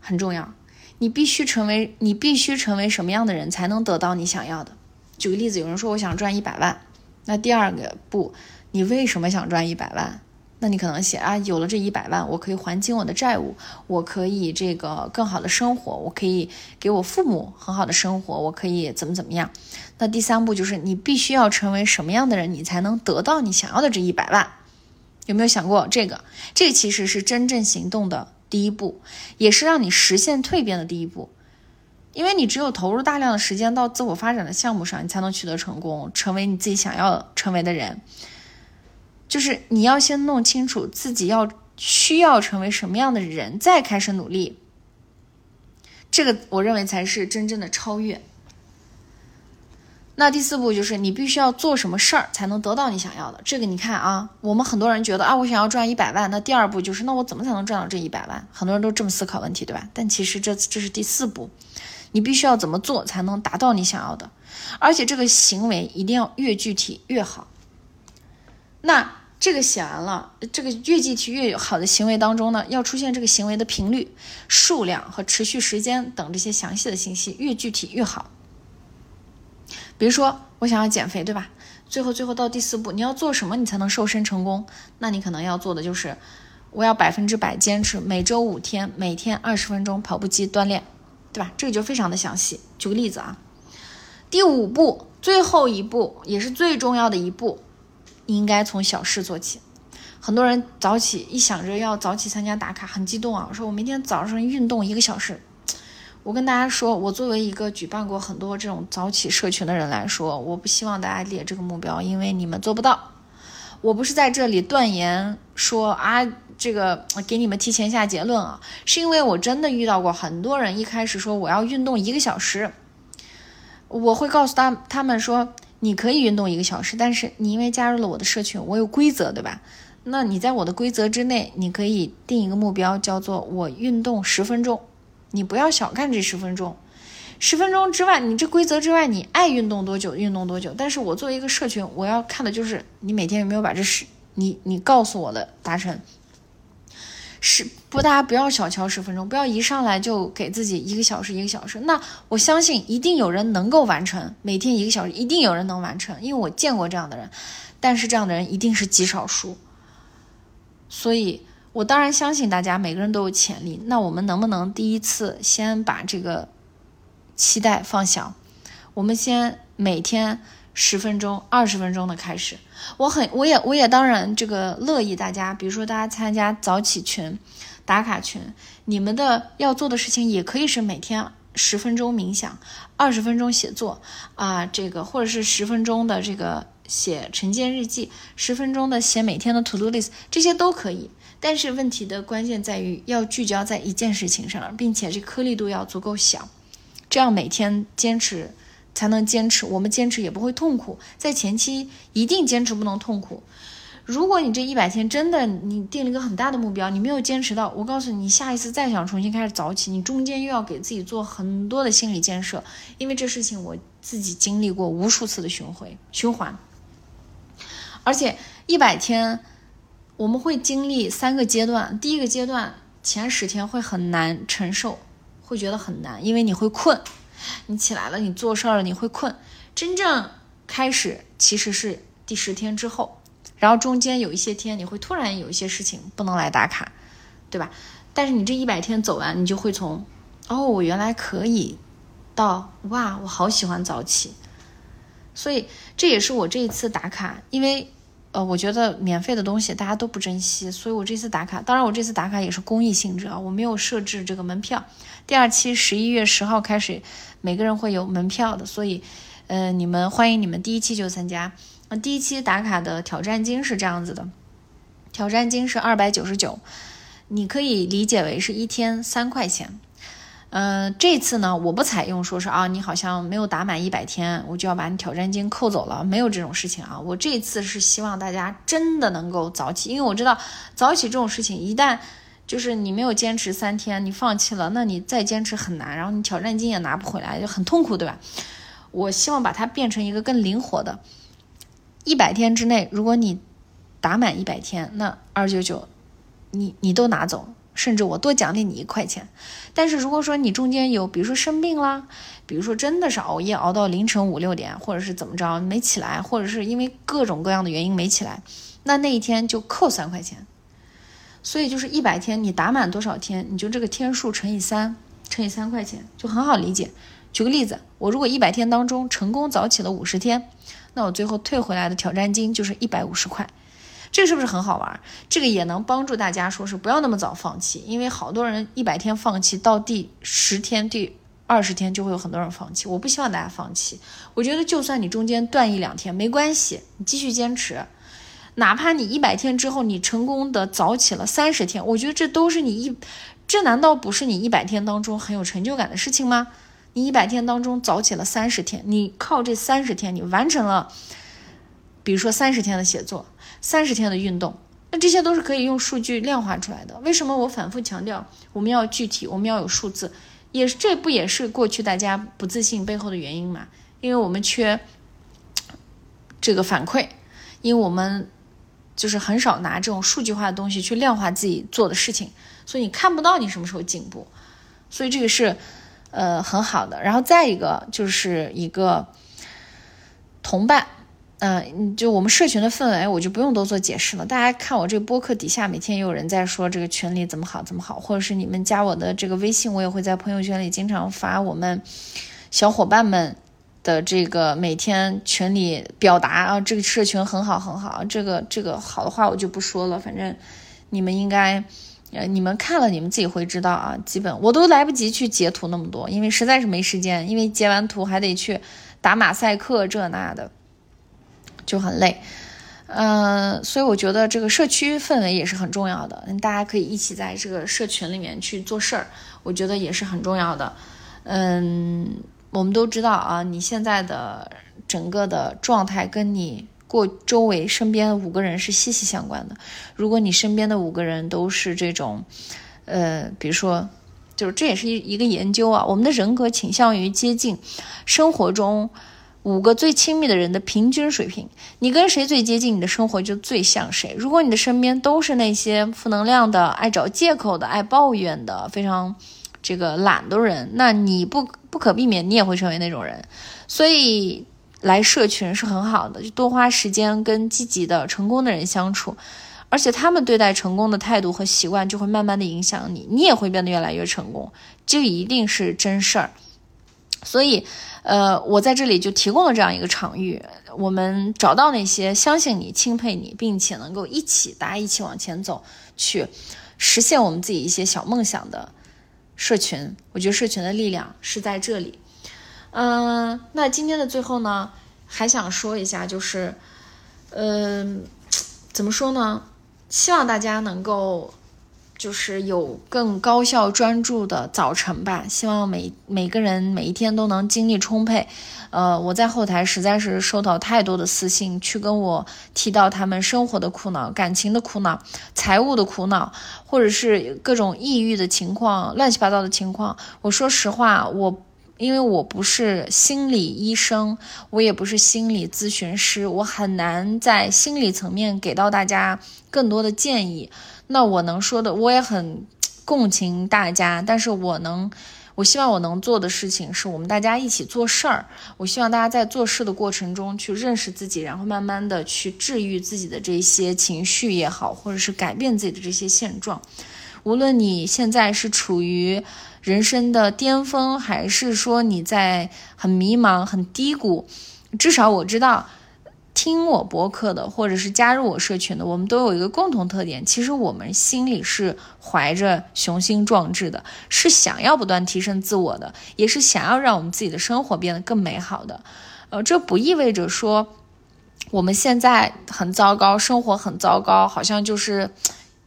S1: 很重要，你必须成为你必须成为什么样的人才能得到你想要的。举个例子，有人说我想赚一百万，那第二个不。你为什么想赚一百万？那你可能写啊，有了这一百万，我可以还清我的债务，我可以这个更好的生活，我可以给我父母很好的生活，我可以怎么怎么样？那第三步就是你必须要成为什么样的人，你才能得到你想要的这一百万？有没有想过这个？这个其实是真正行动的第一步，也是让你实现蜕变的第一步。因为你只有投入大量的时间到自我发展的项目上，你才能取得成功，成为你自己想要成为的人。就是你要先弄清楚自己要需要成为什么样的人，再开始努力。这个我认为才是真正的超越。那第四步就是你必须要做什么事儿才能得到你想要的。这个你看啊，我们很多人觉得啊，我想要赚一百万，那第二步就是那我怎么才能赚到这一百万？很多人都这么思考问题，对吧？但其实这这是第四步，你必须要怎么做才能达到你想要的？而且这个行为一定要越具体越好。那。这个写完了，这个越具体越好的行为当中呢，要出现这个行为的频率、数量和持续时间等这些详细的信息，越具体越好。比如说，我想要减肥，对吧？最后最后到第四步，你要做什么你才能瘦身成功？那你可能要做的就是，我要百分之百坚持每周五天，每天二十分钟跑步机锻炼，对吧？这个就非常的详细。举个例子啊，第五步，最后一步也是最重要的一步。应该从小事做起。很多人早起一想着要早起参加打卡，很激动啊！我说我明天早上运动一个小时。我跟大家说，我作为一个举办过很多这种早起社群的人来说，我不希望大家列这个目标，因为你们做不到。我不是在这里断言说啊，这个给你们提前下结论啊，是因为我真的遇到过很多人，一开始说我要运动一个小时，我会告诉他他们说。你可以运动一个小时，但是你因为加入了我的社群，我有规则，对吧？那你在我的规则之内，你可以定一个目标，叫做我运动十分钟。你不要小看这十分钟，十分钟之外，你这规则之外，你爱运动多久运动多久。但是我作为一个社群，我要看的就是你每天有没有把这十你你告诉我的达成。是不，大家不要小瞧十分钟，不要一上来就给自己一个小时一个小时。那我相信一定有人能够完成每天一个小时，一定有人能完成，因为我见过这样的人。但是这样的人一定是极少数。所以，我当然相信大家每个人都有潜力。那我们能不能第一次先把这个期待放小？我们先每天十分钟、二十分钟的开始。我很，我也，我也当然这个乐意大家，比如说大家参加早起群、打卡群，你们的要做的事情也可以是每天十分钟冥想，二十分钟写作啊，这个或者是十分钟的这个。写晨间日记，十分钟的写每天的 to do list，这些都可以。但是问题的关键在于要聚焦在一件事情上，并且这颗粒度要足够小，这样每天坚持才能坚持。我们坚持也不会痛苦，在前期一定坚持不能痛苦。如果你这一百天真的你定了一个很大的目标，你没有坚持到，我告诉你，你下一次再想重新开始早起，你中间又要给自己做很多的心理建设，因为这事情我自己经历过无数次的巡回循环。而且一百天，我们会经历三个阶段。第一个阶段前十天会很难承受，会觉得很难，因为你会困。你起来了，你做事儿了，你会困。真正开始其实是第十天之后，然后中间有一些天你会突然有一些事情不能来打卡，对吧？但是你这一百天走完，你就会从哦，我原来可以，到哇，我好喜欢早起。所以这也是我这一次打卡，因为，呃，我觉得免费的东西大家都不珍惜，所以我这次打卡，当然我这次打卡也是公益性质啊，我没有设置这个门票。第二期十一月十号开始，每个人会有门票的，所以，呃，你们欢迎你们第一期就参加。那第一期打卡的挑战金是这样子的，挑战金是二百九十九，你可以理解为是一天三块钱。嗯，这次呢，我不采用说是啊，你好像没有打满一百天，我就要把你挑战金扣走了，没有这种事情啊。我这次是希望大家真的能够早起，因为我知道早起这种事情，一旦就是你没有坚持三天，你放弃了，那你再坚持很难，然后你挑战金也拿不回来，就很痛苦，对吧？我希望把它变成一个更灵活的，一百天之内，如果你打满一百天，那二九九，你你都拿走。甚至我多奖励你一块钱，但是如果说你中间有，比如说生病啦，比如说真的是熬夜熬到凌晨五六点，或者是怎么着没起来，或者是因为各种各样的原因没起来，那那一天就扣三块钱。所以就是一百天，你打满多少天，你就这个天数乘以三，乘以三块钱就很好理解。举个例子，我如果一百天当中成功早起了五十天，那我最后退回来的挑战金就是一百五十块。这个是不是很好玩？这个也能帮助大家说是不要那么早放弃，因为好多人一百天放弃到第十天、第二十天就会有很多人放弃。我不希望大家放弃，我觉得就算你中间断一两天没关系，你继续坚持，哪怕你一百天之后你成功的早起了三十天，我觉得这都是你一，这难道不是你一百天当中很有成就感的事情吗？你一百天当中早起了三十天，你靠这三十天你完成了，比如说三十天的写作。三十天的运动，那这些都是可以用数据量化出来的。为什么我反复强调我们要具体，我们要有数字？也是这不也是过去大家不自信背后的原因嘛？因为我们缺这个反馈，因为我们就是很少拿这种数据化的东西去量化自己做的事情，所以你看不到你什么时候进步。所以这个是呃很好的。然后再一个就是一个同伴。嗯，就我们社群的氛围，我就不用多做解释了。大家看我这个播客底下，每天也有人在说这个群里怎么好怎么好，或者是你们加我的这个微信，我也会在朋友圈里经常发我们小伙伴们的这个每天群里表达啊，这个社群很好很好。这个这个好的话我就不说了，反正你们应该，呃，你们看了你们自己会知道啊。基本我都来不及去截图那么多，因为实在是没时间，因为截完图还得去打马赛克这那的。就很累，嗯，所以我觉得这个社区氛围也是很重要的。大家可以一起在这个社群里面去做事儿，我觉得也是很重要的。嗯，我们都知道啊，你现在的整个的状态跟你过周围身边五个人是息息相关的。如果你身边的五个人都是这种，呃，比如说，就是这也是一一个研究啊，我们的人格倾向于接近生活中。五个最亲密的人的平均水平，你跟谁最接近，你的生活就最像谁。如果你的身边都是那些负能量的、爱找借口的、爱抱怨的、非常这个懒的人，那你不不可避免，你也会成为那种人。所以来社群是很好的，就多花时间跟积极的、成功的人相处。而且他们对待成功的态度和习惯就会慢慢的影响你，你也会变得越来越成功，这一定是真事儿。所以，呃，我在这里就提供了这样一个场域，我们找到那些相信你、钦佩你，并且能够一起大家一起往前走，去实现我们自己一些小梦想的社群。我觉得社群的力量是在这里。嗯，那今天的最后呢，还想说一下，就是，嗯，怎么说呢？希望大家能够，就是有更高效专注的早晨吧。希望每每个人每一天都能精力充沛。呃，我在后台实在是收到太多的私信，去跟我提到他们生活的苦恼、感情的苦恼、财务的苦恼，或者是各种抑郁的情况、乱七八糟的情况。我说实话，我。因为我不是心理医生，我也不是心理咨询师，我很难在心理层面给到大家更多的建议。那我能说的，我也很共情大家，但是我能，我希望我能做的事情是我们大家一起做事儿。我希望大家在做事的过程中去认识自己，然后慢慢的去治愈自己的这些情绪也好，或者是改变自己的这些现状。无论你现在是处于。人生的巅峰，还是说你在很迷茫、很低谷？至少我知道，听我博客的，或者是加入我社群的，我们都有一个共同特点，其实我们心里是怀着雄心壮志的，是想要不断提升自我的，也是想要让我们自己的生活变得更美好的。呃，这不意味着说我们现在很糟糕，生活很糟糕，好像就是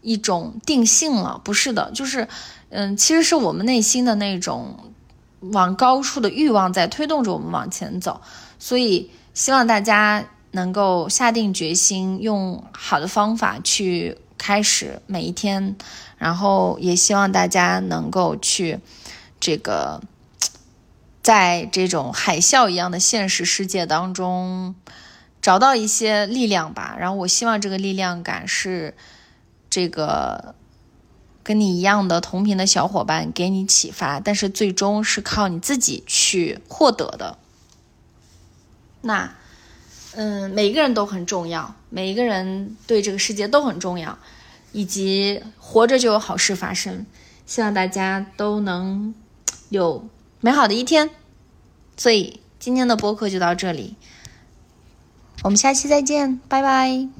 S1: 一种定性了。不是的，就是。嗯，其实是我们内心的那种往高处的欲望在推动着我们往前走，所以希望大家能够下定决心，用好的方法去开始每一天，然后也希望大家能够去这个在这种海啸一样的现实世界当中找到一些力量吧。然后我希望这个力量感是这个。跟你一样的同频的小伙伴给你启发，但是最终是靠你自己去获得的。那，嗯，每一个人都很重要，每一个人对这个世界都很重要，以及活着就有好事发生。希望大家都能有美好的一天。所以今天的播客就到这里，我们下期再见，拜拜。